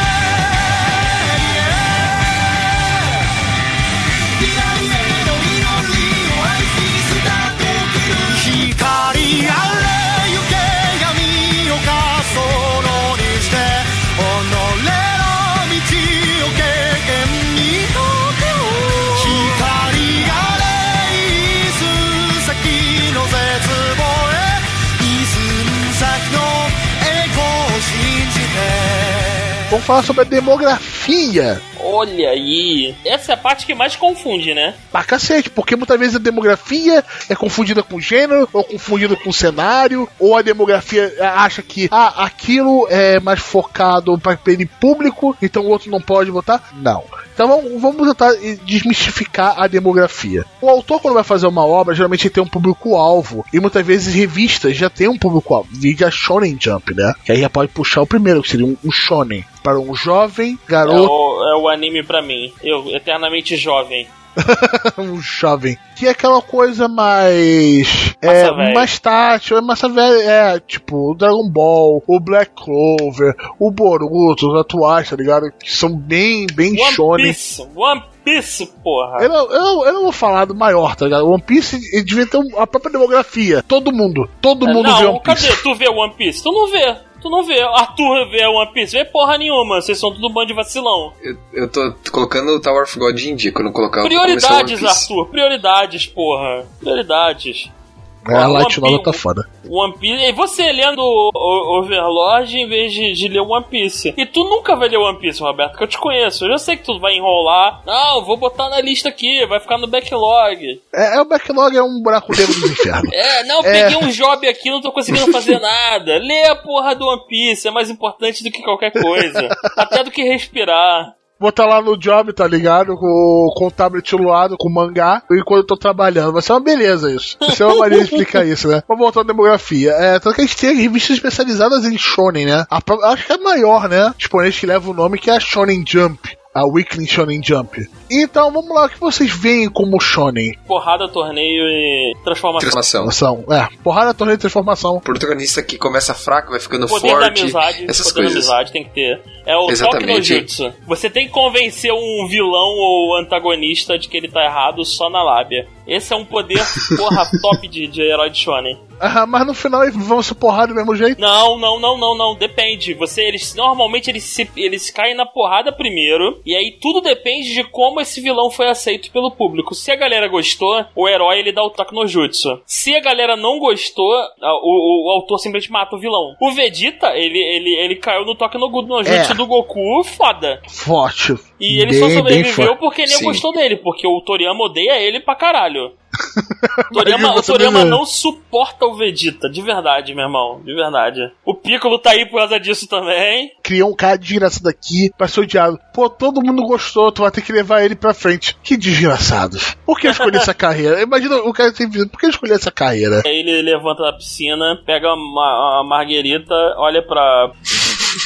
Vamos falar sobre a demografia. Olha aí. Essa é a parte que mais confunde, né? Pra cacete, porque muitas vezes a demografia é confundida com gênero, ou confundida com cenário, ou a demografia acha que ah, aquilo é mais focado para pele público, então o outro não pode votar. Não. Então vamos, vamos tentar desmistificar a demografia. O autor, quando vai fazer uma obra, geralmente tem um público-alvo. E muitas vezes revistas já tem um público-alvo. Vídeo a Shonen Jump, né? Que aí já pode puxar o primeiro, que seria um, um Shonen. Para um jovem garoto. É o, é o anime para mim. Eu, eternamente jovem. um jovem. Que é aquela coisa mais. é, mais tátil, é massa velha. É, tipo, o Dragon Ball, o Black Clover, o Boruto, os atuais, tá ligado? Que são bem, bem One shonen. Piece, One Piece, porra. Eu não, eu, eu não vou falar do maior, tá ligado? One Piece ele devia ter a própria demografia. Todo mundo. Todo mundo não, vê One Piece. cadê? Tu vê One Piece? Tu não vê. Tu não vê. Arthur vê One Piece. Vê porra nenhuma. Vocês são tudo bando de vacilão. Eu, eu tô colocando o Tower of God em dia, quando colocar o Prioridades, Arthur. Prioridades, porra. Prioridades. É, a Light Novel tá foda. One Piece. E você lendo o Overlord em vez de, de, ler One Piece. E tu nunca vai ler One Piece, Roberto, que eu te conheço. Eu já sei que tu vai enrolar. Não, vou botar na lista aqui, vai ficar no backlog. É, é o backlog é um buraco negro do inferno. É, não, é. peguei um job aqui, não tô conseguindo fazer nada. Lê a porra do One Piece, é mais importante do que qualquer coisa. Até do que respirar botar lá no job, tá ligado? Com, com o tablet lado, com o mangá, enquanto eu tô trabalhando. Vai ser uma beleza isso. Vai ser uma maneira de explicar isso, né? Vamos voltar à demografia. É, tanto que a gente tem revistas especializadas em Shonen, né? A, acho que é a maior, né? Exponente que leva o nome que é a Shonen Jump a Weekly Shonen Jump. Então, vamos lá, o que vocês veem como Shonen? Porrada, torneio e transformação. Transformação. É, porrada, torneio e transformação. protagonista que começa fraco, vai ficando poder forte. Da amizade, essas poder coisas. da amizade tem que ter. É o Exatamente. toque no jutsu. Você tem que convencer um vilão ou antagonista de que ele tá errado só na lábia. Esse é um poder, porra, top de, de herói de shonen. Ah, mas no final eles vão se porrar do mesmo jeito? Não, não, não, não, não. Depende. Você, eles normalmente eles se, eles caem na porrada primeiro. E aí tudo depende de como esse vilão foi aceito pelo público. Se a galera gostou, o herói ele dá o toque no jutsu. Se a galera não gostou, o, o, o autor simplesmente mata o vilão. O Vegeta, ele, ele, ele caiu no toque no, no jutsu é. do Goku, foda. Forte. E ele bem, só sobreviveu porque ele gostou dele, porque o Toriyama odeia ele pra caralho. Toriyama, o Toriyama não suporta o Vegeta, de verdade, meu irmão, de verdade. O Piccolo tá aí por causa disso também. Criou um cara desgraçado aqui pra ser odiado. Pô, todo mundo gostou, tu vai ter que levar ele pra frente. Que desgraçado. Por que escolher essa carreira? Imagina o cara tem por que escolher essa carreira? Aí ele levanta da piscina, pega uma, uma marguerita, olha pra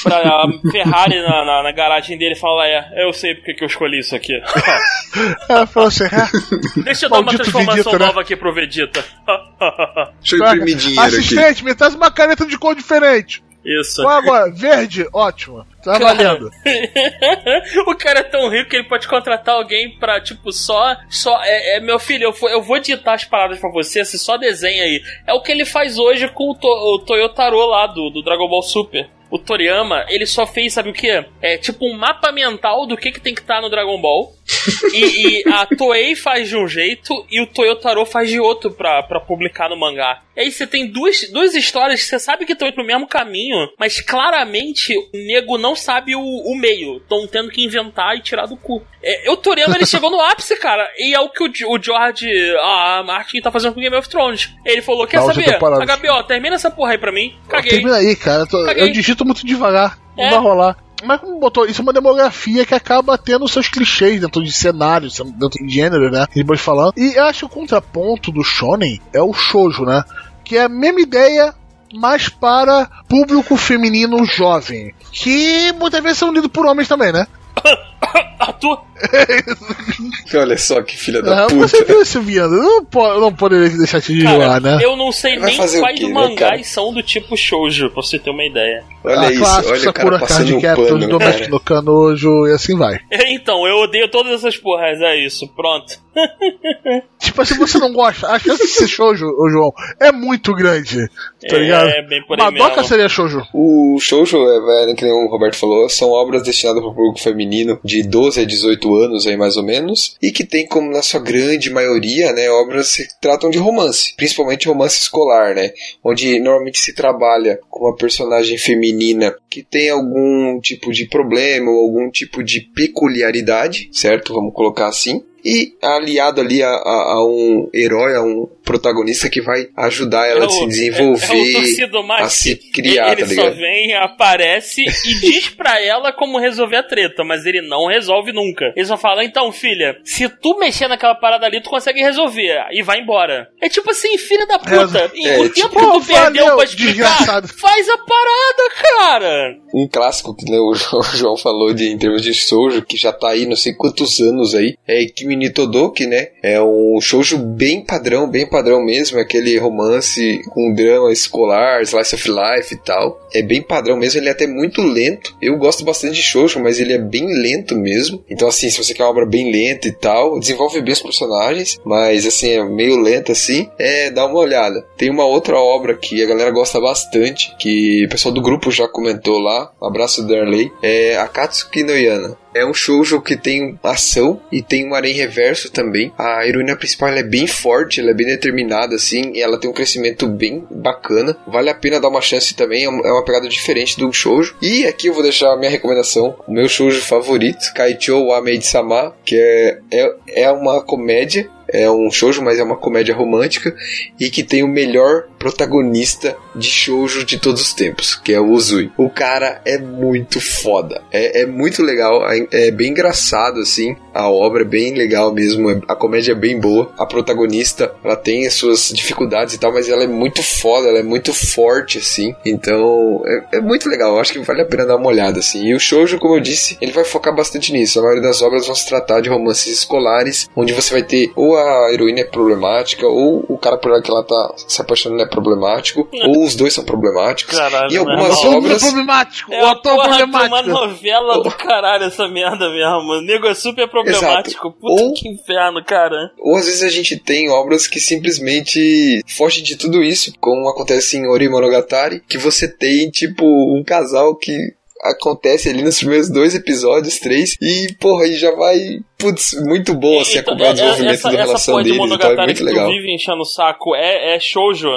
pra Ferrari na, na, na, garagem dele e fala: É, eu sei porque que eu escolhi isso aqui. Ela falou assim: é, Deixa eu dar uma transformação Vegeta, né? nova né? aqui pro Vegeta. Deixa eu imprimir dinheiro Assistente, aqui. me traz uma caneta de cor diferente. Isso. Qual agora? Verde? Ótimo. Tá cara, o cara é tão rico que ele pode contratar alguém pra, tipo, só. só é, é meu filho, eu, eu vou digitar as paradas pra você, você só desenha aí. É o que ele faz hoje com o, to, o Toyotaro lá do, do Dragon Ball Super o Toriyama, ele só fez, sabe o que? É tipo um mapa mental do que, que tem que estar tá no Dragon Ball. e, e, a Toei faz de um jeito e o Toyotaro faz de outro pra, pra publicar no mangá. E aí você tem duas, duas histórias que você sabe que estão indo pro mesmo caminho, mas claramente o nego não sabe o, o meio. Estão tendo que inventar e tirar do cu. É, o Toriyama ele chegou no ápice, cara, e é o que o, o George, a Martin tá fazendo com Game of Thrones. Ele falou: Quer não, saber? HBO, termina essa porra aí pra mim. Caguei. Termina aí, cara. Tô, eu digito muito devagar. Não é. vai rolar. Mas como botou, isso é uma demografia que acaba tendo seus clichês dentro de cenários, dentro de gênero, né? Depois falando. E eu acho que o contraponto do Shonen é o shoujo, né? Que é a mesma ideia, mas para público feminino jovem. Que muitas vezes são lidos por homens também, né? Arthur! Olha só que filha da ah, puta. Você viu esse viando? Eu não, não poderia deixar te enjoar, né? Eu não sei nem quais quê, né, mangás né, são do tipo shoujo, pra você ter uma ideia. Olha ah, isso, clássico, olha Sakura o cara Card Captors, Domestic no Canojo e assim vai. Então, eu odeio todas essas porras, é isso, pronto. tipo assim, você não gosta, a chance de ser shoujo, João, é muito grande, tá é, ligado? É, bem por aí Madoka mesmo. seria shoujo. O shoujo, é, que o Roberto falou, são obras destinadas para o público feminino de 12 a 18 anos aí mais ou menos, e que tem como na sua grande maioria, né, obras que tratam de romance, principalmente romance escolar, né, onde normalmente se trabalha com uma personagem feminina que tem algum tipo de problema ou algum tipo de peculiaridade, certo? Vamos colocar assim e aliado ali a, a, a, um herói, a um protagonista que vai ajudar ela é o, a se desenvolver, é, é a se criar, ele, ele tá só vem, aparece e diz pra ela como resolver a treta, mas ele não resolve nunca. Ele só fala, então filha, se tu mexer naquela parada ali, tu consegue resolver, e vai embora. É tipo assim, filha da puta, é, o tempo tipo, que tu perdeu pra explicar, faz a parada, cara! Um clássico que né, o João falou de, em termos de shoujo, que já tá aí não sei quantos anos aí, é Kimi Todoki, né? É um shoujo bem padrão, bem padrão padrão mesmo, é aquele romance com drama escolar, slice of life e tal. É bem padrão mesmo, ele é até muito lento. Eu gosto bastante de Shoujo, mas ele é bem lento mesmo. Então, assim, se você quer uma obra bem lenta e tal, desenvolve bem os personagens, mas assim, é meio lento assim, é, dá uma olhada. Tem uma outra obra que a galera gosta bastante, que o pessoal do grupo já comentou lá, um abraço Darley, é Akatsuki no Yana. É um shoujo que tem ação e tem um harém reverso também. A heroína principal é bem forte, ela é bem determinada assim, e ela tem um crescimento bem bacana. Vale a pena dar uma chance também, é uma pegada diferente do shoujo. E aqui eu vou deixar a minha recomendação, o meu shoujo favorito, Kaicho wa Meid-sama, que é, é, é uma comédia é um shoujo, mas é uma comédia romântica e que tem o melhor protagonista de shoujo de todos os tempos, que é o Uzui. O cara é muito foda, é, é muito legal, é, é bem engraçado assim, a obra é bem legal mesmo, é, a comédia é bem boa, a protagonista ela tem as suas dificuldades e tal, mas ela é muito foda, ela é muito forte assim, então é, é muito legal, eu acho que vale a pena dar uma olhada assim. E o shoujo, como eu disse, ele vai focar bastante nisso. A maioria das obras vão se tratar de romances escolares, onde você vai ter ou a heroína é problemática, ou o cara por que ela tá se apaixonando é problemático, ou os dois são problemáticos. Caralho, e algumas Não, obras. é problemático, É o ator problemático. uma novela do caralho essa merda mesmo. O nego é super problemático. Exato. Puta Ou- que inferno, cara. Ou às vezes a gente tem obras que simplesmente fogem de tudo isso, como acontece em Ori Monogatari, que você tem, tipo, um casal que acontece ali nos primeiros dois episódios, três, e, porra, aí já vai, putz, muito bom, assim, Então, acompanhar o desenvolvimento essa, da essa relação porra de deles, então é muito que legal. vive enchendo o saco é, é shoujo?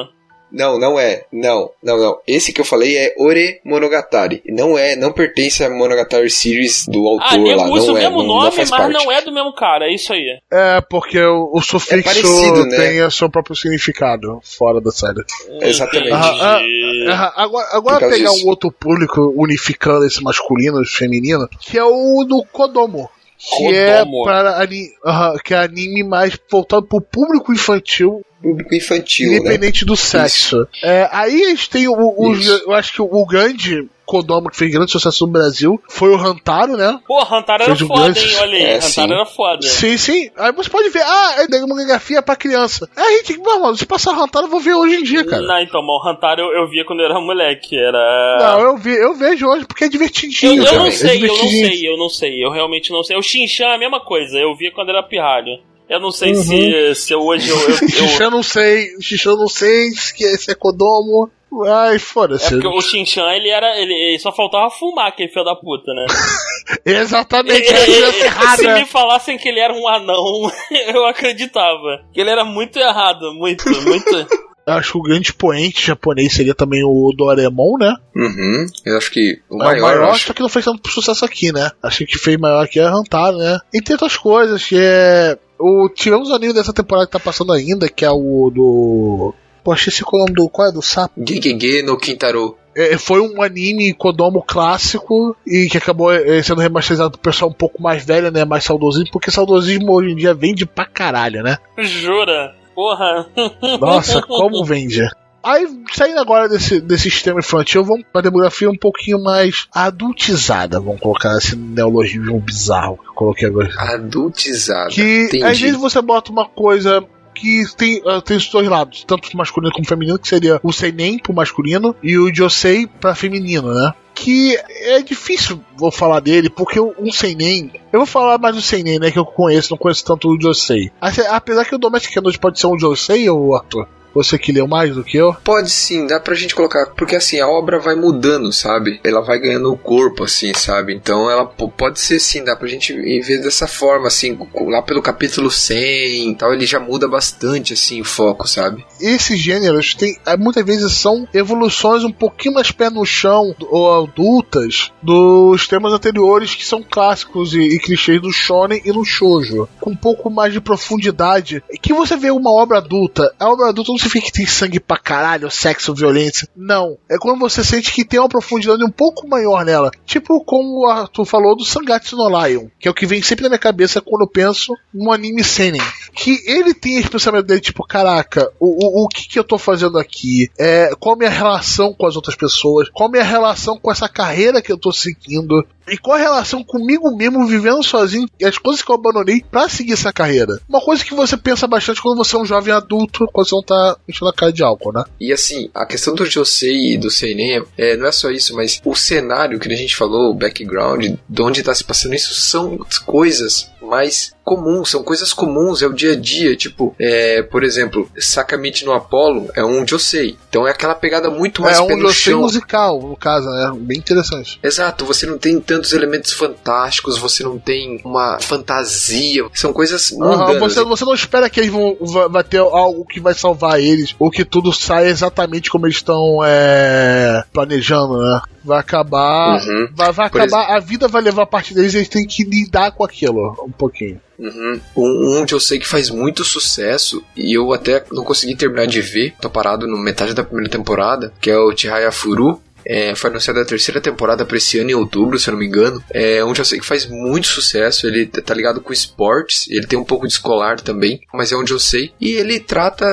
Não, não é. Não, não, não. Esse que eu falei é Ore Monogatari. Não é, não pertence à Monogatari Series do autor Ah, lá. usa Não o é, mesmo não, nome, não faz mas parte. não é do mesmo cara, é isso aí. É, porque o, o sufixo parecido, né? tem o seu próprio significado fora da série. Exatamente. Entendi. Ah, Agora, agora causa pegar disso. um outro público unificando esse masculino e feminino, que é o do Kodomo. Que é para ani que é anime mais voltado pro público infantil, Público infantil, né? independente do sexo. É, aí a gente tem o, o- eu acho que o grande Kodomo que fez grande sucesso no Brasil foi o Hantaro, né? Pô, Hantaro era um foda, grande- hein? Olha aí, É, Hantaro sim. era foda. Sim, sim. Aí você pode ver, ah, é demografia pra criança. Aí a gente, mano, se passar Hantaro, eu vou ver hoje em dia, cara. Não, então, mas o Hantaro eu, eu via quando eu era moleque, era... Não, eu, vi, eu vejo hoje porque é Eu, divertidinho. eu cara. não É sei, eu não sei, eu não sei, eu realmente não sei. O Shinchan é a mesma coisa, eu via quando era pirralho. Eu não sei Uhum. se, se hoje eu. eu, eu- Xixi eu não sei, xixi eu não sei, que esse é Kodomo. Ai, é foda-se. porque o Shinchan, ele era. Ele, ele só faltava fumar, aquele filho da puta, né? Exatamente, é a criança Se errada. me falassem que ele era um anão, eu acreditava. Que ele era muito errado, muito, muito. Eu Acho que o grande expoente japonês seria também o Doraemon, né? Uhum. Eu acho que o É maior, o maior, eu acho. só que não fez tanto sucesso aqui, né? Acho que fez maior aqui é Hantaro, né? Entre outras coisas, que é. O, tivemos o anime dessa temporada que tá passando ainda, que é o do. Pô, achei esse qual é o nome do. Qual é do sapo? Gigege no Kintaro. É, foi um anime Kodomo clássico e que acabou é, sendo remasterizado pro pessoal um pouco mais velho, né? Mais saudosismo, porque saudosismo hoje em dia vende pra caralho, né? Jura? Porra. Nossa, como vende. Aí, saindo agora desse, desse sistema infantil, vamos pra demografia um pouquinho mais adultizada, vamos colocar esse neologismo bizarro que eu coloquei agora. Adultizada. Que Entendi. às vezes você bota uma coisa que tem, ah, tem os dois lados, tanto masculino como feminino, que seria o Seinen pro masculino e o Josei pra feminino, né? Que é difícil vou falar dele, porque um Seinen. Eu vou falar mais do Seinen, né? Que eu conheço, não conheço tanto o Josei. Ace- Apesar que o Domestic Canôs pode ser um Josei ou Arthur? Você que leu mais do que eu? Pode sim, dá pra gente colocar, porque assim, a obra vai mudando, sabe? Ela vai ganhando o corpo, assim, sabe? Então ela pode ser sim, dá pra gente ver dessa forma, assim, lá pelo capítulo 100 e tal, ele já muda bastante, assim, o foco, sabe? esses gêneros tem, eh, muitas vezes são evoluções um pouquinho mais pé no chão ou adultas dos temas anteriores que são clássicos e, e clichês do shonen e no shoujo, com um pouco mais de profundidade. Que você vê uma obra adulta, a obra adulta não significa que tem sangue pra caralho, sexo, violência. Não, é quando você sente que tem uma profundidade um pouco maior nela. Tipo como o Arthur falou do Sangatsu no Lion, que é o que vem sempre na minha cabeça quando eu penso num anime seinen. Que ele tem esse pensamento dele, tipo, caraca, o, o, o que que eu tô fazendo aqui? É, qual a minha relação com as outras pessoas? Qual a minha relação com essa carreira que eu tô seguindo? E qual a relação comigo mesmo, vivendo sozinho, e as coisas que eu abandonei para seguir essa carreira? Uma coisa que você pensa bastante quando você é um jovem adulto, quando você não tá enchendo a cara de álcool, né? E assim, a questão do Josei e do Seinen, é, não é só isso, mas o cenário que a gente falou, o background, de onde tá se passando isso, são coisas mais comuns, são coisas comuns, é o dia a dia. Tipo, é, por exemplo, Sakamichi no Apollo é um Josei. Então é aquela pegada muito mais é um Josei musical, no caso, é né? bem interessante. Exato, você não tem tantos elementos fantásticos, você não tem uma fantasia, são coisas mundanas. você, você não espera que eles vão vai ter algo que vai salvar eles, ou que tudo saia exatamente como eles estão é, planejando, né? Vai acabar. Uhum. Vai, vai acabar. A vida vai levar a parte deles e eles têm que lidar com aquilo um pouquinho. Uhum. Um, onde eu sei que faz muito sucesso e eu até não consegui terminar de ver, tô parado no metade da primeira temporada, que é o Chihaya Furu, é, foi anunciada a terceira temporada pra esse ano em outubro, se eu não me engano. É onde eu sei que faz muito sucesso. Ele tá ligado com esportes, ele tem um pouco de escolar também, mas é onde eu sei. E ele trata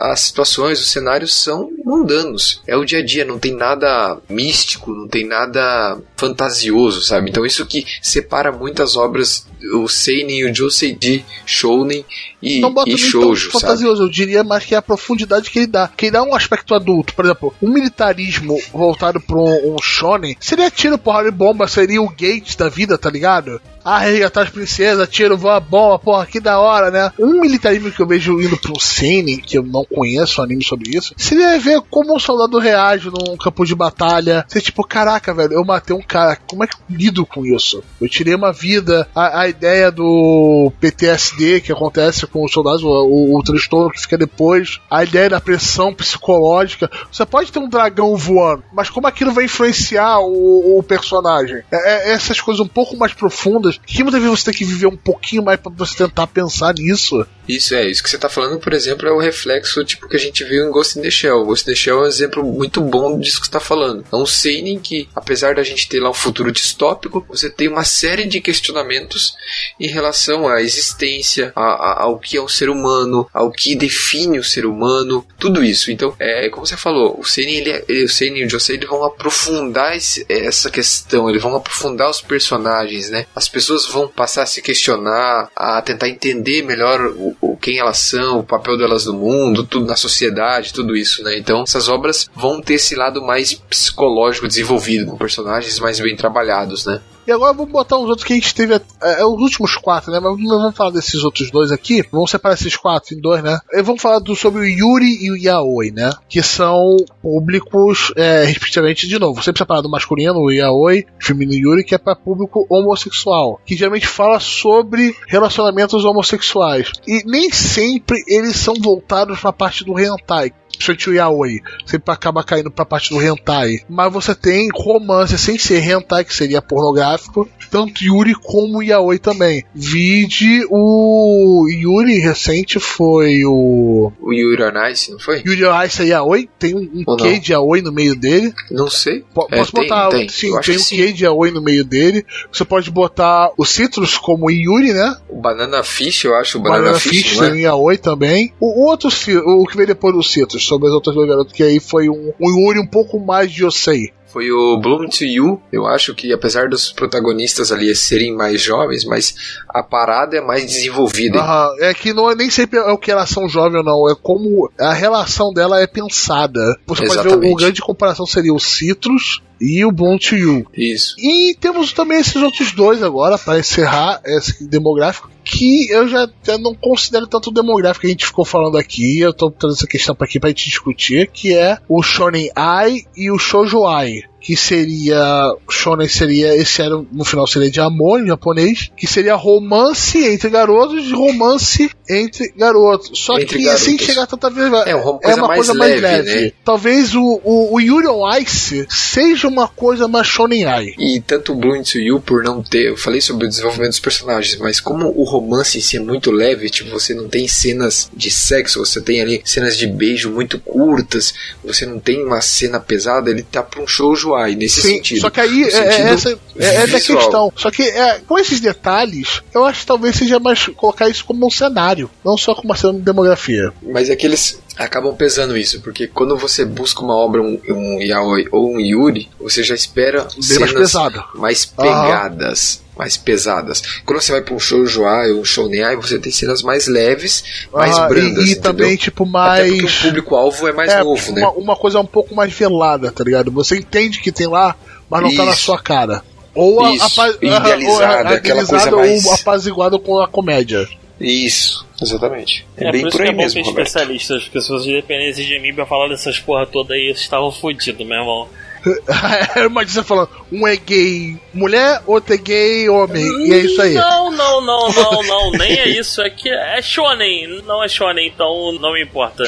as situações, os cenários são mundanos. É o dia a dia, não tem nada místico, não tem nada fantasioso, sabe? Então isso que separa muitas obras, o Seinen e o Josei de Shounen e, não bota e shoujo, tão fantasioso, eu diria mais que é a profundidade que ele dá. Que ele dá um aspecto adulto. Por exemplo, um militarismo voltado para um, um shonen seria tiro, porra de bomba, seria o Gates da vida, tá ligado? Ah, resgatar as princesas, tiro, voa bomba, porra, que da hora, né? Um militarismo que eu vejo indo pro Seinen, que eu não conheço um anime sobre isso, seria ver como um soldado reage num campo de batalha. Ser tipo, caraca, velho, eu matei um cara, como é que eu lido com isso? Eu tirei uma vida, a, a ideia do PTSD que acontece com os soldados, o, o transtorno que fica depois, a ideia da pressão psicológica. Você pode ter um dragão voando, mas como aquilo vai influenciar o, o personagem? É, é, essas coisas um pouco mais profundas. Que muitas vezes você tem que viver um pouquinho mais para você tentar pensar nisso. Isso é, isso que você tá falando, por exemplo, é o reflexo tipo que a gente viu em Ghost in the Shell. Ghost in the Shell é um exemplo muito bom disso que você tá falando. É um seinen que, apesar da gente ter lá um futuro distópico, você tem uma série de questionamentos em relação à existência, a, a, ao que é um ser humano, ao que define o ser humano, tudo isso. Então, é como você falou, o seinen, ele, é, ele, o seinen e o Josei, vão aprofundar esse, essa questão, eles vão aprofundar os personagens, né? As pessoas vão passar a se questionar, a tentar entender melhor o, o quem elas são, o papel delas no mundo, tudo na sociedade, tudo isso, né? Então, essas obras vão ter esse lado mais psicológico desenvolvido, com personagens mais bem trabalhados, né? E agora vamos botar os outros que a gente teve. É, é, os últimos quatro, né? Mas não vamos falar desses outros dois aqui. Vamos separar esses quatro em dois, né? E vamos falar do, sobre o Yuri e o Yaoi, né? Que são públicos, é, respectivamente, de novo, sempre separado masculino, o Yaoi, feminino Yuri, que é para público homossexual. Que geralmente fala sobre relacionamentos homossexuais. E nem sempre eles são voltados para a parte do hentai principalmente o yaoi, sempre acaba caindo pra parte do hentai. Mas você tem romance sem ser hentai, que seria pornográfico, tanto Yuri como yaoi também. Vide o Yuri recente foi o. O Yuri on Ice, não foi? Yuri on Ice é yaoi, tem um, um K de yaoi no meio dele. Não sei. P é, posso botar. Tem, sim, tem um K de yaoi no meio dele. Você pode botar o Citrus como Yuri, né? O Banana Fish, eu acho. O Banana, Banana Fish, Fish tem um yaoi também. O, o outro, o que veio depois do Citrus, sobre as outras duas garotas, que aí foi um, um Yuri um pouco mais de Yosei foi o Bloom to You. Eu acho que apesar dos protagonistas ali serem mais jovens, mas a parada é mais desenvolvida. Aham, é que não é nem sempre é o que elas são jovens ou não, é como a relação dela é pensada. Você Exatamente. pode ver o grande comparação seria o Citrus e o Bloom to You. Isso. E temos também esses outros dois agora para encerrar esse demográfico que eu já, não considero tanto demográfico que a gente ficou falando aqui. Eu tô trazendo essa questão para aqui pra gente discutir, que é o Shonen Ai e o Shoujo Ai you. Que seria shonen seria esse era no final seria de amor em japonês, que seria romance entre garotos e romance entre garotos. Só entre que garotos. sem chegar tanta vez é, uma coisa, é uma mais, coisa leve, mais leve. Né? Talvez o, o, o Yuri on Ice seja uma coisa mais shonen ai. E tanto o Blue to You por não ter, eu falei sobre o desenvolvimento dos personagens, mas como o romance em si é muito leve, tipo, você não tem cenas de sexo, você tem ali cenas de beijo muito curtas, você não tem uma cena pesada, ele tá pra um shoujo Nesse Sim, sentido. Só que aí é, é, essa é, é da questão. Só que é, com esses detalhes, eu acho que talvez seja mais colocar isso como um cenário, não só como uma demografia. Mas é que eles acabam pesando isso, porque quando você busca uma obra, um, um yaoi ou um yuri, você já espera Bem cenas mais pesado. mais pegadas. Mais pesadas. Quando você vai pra um shoujo ai ou um shounen você tem cenas mais leves, mais Ah, brandas, e, e também, tipo, Até mais. porque o público-alvo é mais é, novo, né? uma, uma coisa um pouco mais velada, tá ligado? Você entende que tem lá, mas não tá na Isso. sua cara. Ou a, Isso, apa- idealizada, ou aquela coisa mais- ou apaziguada com a comédia. Isso, exatamente. É, É, bem por isso por que aí é bom mesmo, ter Roberto. especialistas, porque se vocês dependessem de mim pra falar dessas porra toda aí, vocês estavam fodidos, meu irmão. Uma dizer falando, um é gay mulher, outro é gay homem. E é isso aí. Não, não, não, não, não, nem é isso. É que é shonen, não é shonen, então não me importa.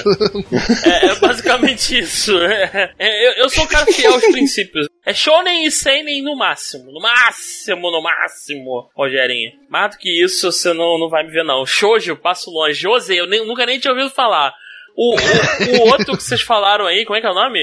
É, é basicamente isso. É, é, eu, eu sou um cara fiel aos princípios. É shonen e seinen no máximo, no máximo, no máximo, Rogerinho. Mais do que isso, você não, não vai me ver não. Shoujo, passo longe. Jose, eu nem- nunca nem tinha ouvido falar. O, o, o outro que vocês falaram aí, como é que é o nome?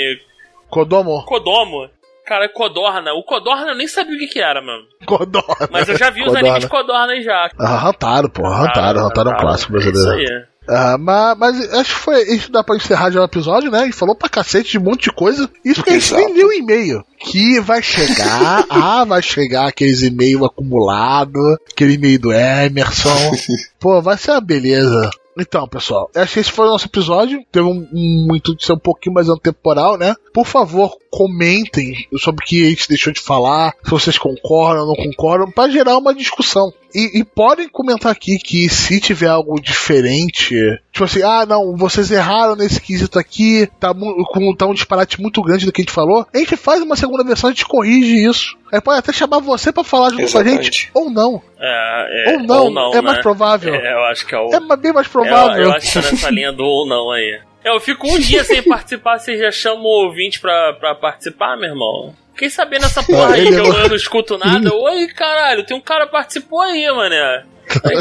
Kodomo. Kodomo. Cara, Codorna. O Codorna eu nem sabia o que que era, mano. Codorna. Mas eu já vi os Codorna. animes de Codorna aí já. Ah, Rantaro, pô. Rantaro, Rantaro é um clássico brasileiro. Isso aí. Ah, mas, mas acho que foi isso dá pra encerrar já o episódio, né? E falou pra cacete de um monte de coisa. Isso que a gente nem leu o e-mail. Que vai chegar, ah, vai chegar aqueles e-mails acumulados, aquele e-mail do Emerson. Pô, vai ser uma beleza. Então, pessoal, que esse foi o nosso episódio. Teve um, um intuito de ser um pouquinho mais antemporal, né? Por favor, comentem sobre o que a gente deixou de falar, se vocês concordam ou não concordam, pra gerar uma discussão. E, e podem comentar aqui que se tiver algo diferente, tipo assim, ah, não, vocês erraram nesse quesito aqui, tá, com, tá um disparate muito grande do que a gente falou, a gente faz uma segunda versão, a gente corrige isso. Aí pode até chamar você pra falar junto com a Exatamente. gente, ou não. É, é, Ou não, é mais provável. É, eu acho que é o. É bem mais eu, provável. eu acho que é nessa linha do ou não aí. Eu fico um dia sem participar, vocês já chamam o ouvinte pra, pra participar, meu irmão? Fiquei sabendo essa porra aí que eu, não- eu não escuto nada. Oi, caralho, tem um cara que participou aí, mané.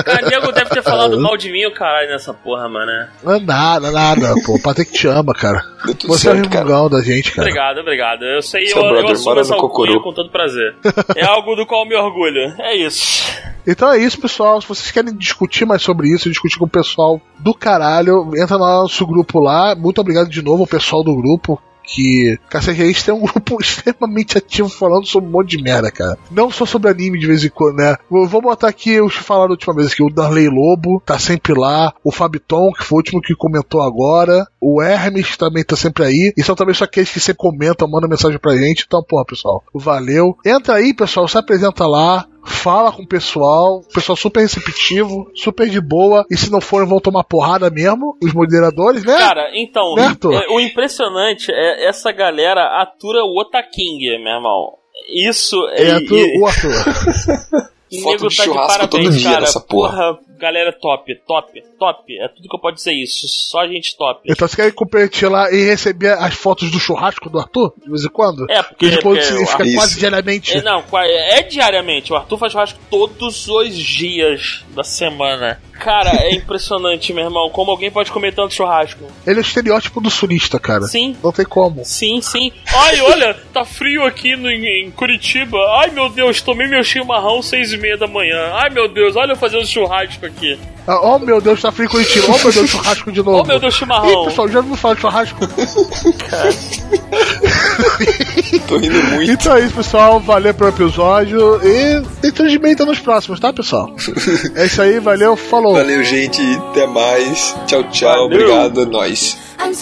Cara, nego deve ter falado mal de mim, o caralho, nessa porra, mané. Não é nada, nada, pô. O Patrick te ama, cara. Você é o certo, cara. da gente, cara. Obrigado, obrigado. Eu sei, eu, Seu eu brother assumo mora essa alcunha com todo prazer. É algo do qual eu me orgulho. É isso. Então é isso, pessoal. Se vocês querem discutir mais sobre isso, discutir com o pessoal do caralho, entra no nosso grupo lá. Muito obrigado de novo ao pessoal do grupo. Que, a gente tem um grupo extremamente ativo falando sobre um monte de merda, cara. Não só sobre anime de vez em quando, né? Eu Vou botar aqui, os que falaram da última vez aqui, o Darley Lobo tá sempre lá, o Fabiton, que foi o último que comentou agora, o Hermes também tá sempre aí, e são também só aqueles que sempre comentam, mandam mensagem pra gente. Então, porra, pessoal, valeu. Entra aí, pessoal, se apresenta lá, fala com o pessoal, o pessoal super receptivo, super de boa, e se não forem vão tomar porrada mesmo, os moderadores, né? Cara, então, Né, Arthur? é, o impressionante é essa galera atura o Otaking, meu irmão. Isso é, é. Arthur, e- o Arthur. e Foto nego de tá de churrasco parabéns, todo dia cara. nessa porra. Galera top, top, top. É tudo que eu posso dizer isso. Só gente top. Então você quer competir lá e receber as fotos do churrasco do Arthur, de vez em quando? É, porque. De vez em quando porque se- fica Isso. quase diariamente. É, não, qua- é diariamente. O Arthur faz churrasco todos os dias da semana. Cara, é impressionante, meu irmão. Como alguém pode comer tanto churrasco? Ele é o estereótipo do surista, cara. Sim. Não tem como. Sim, sim. Ai, olha, tá frio aqui no, em, Curitiba. Ai, meu Deus, tomei meu chimarrão seis e meia da manhã. Ai, meu Deus, olha eu fazendo churrasco aqui. Ah, Oh meu Deus, tá frio em Curitiba. Oh meu Deus, churrasco de novo. Oh, meu Deus, chimarrão. Ih, pessoal, já ouviu falar de churrasco? Tô rindo muito. Então é isso, pessoal. Valeu pelo episódio. E tem transmita nos próximos, tá, pessoal? É isso aí, valeu, falou. Valeu, gente. Até mais. Tchau, tchau. Valeu. Obrigado. É nóis. I'm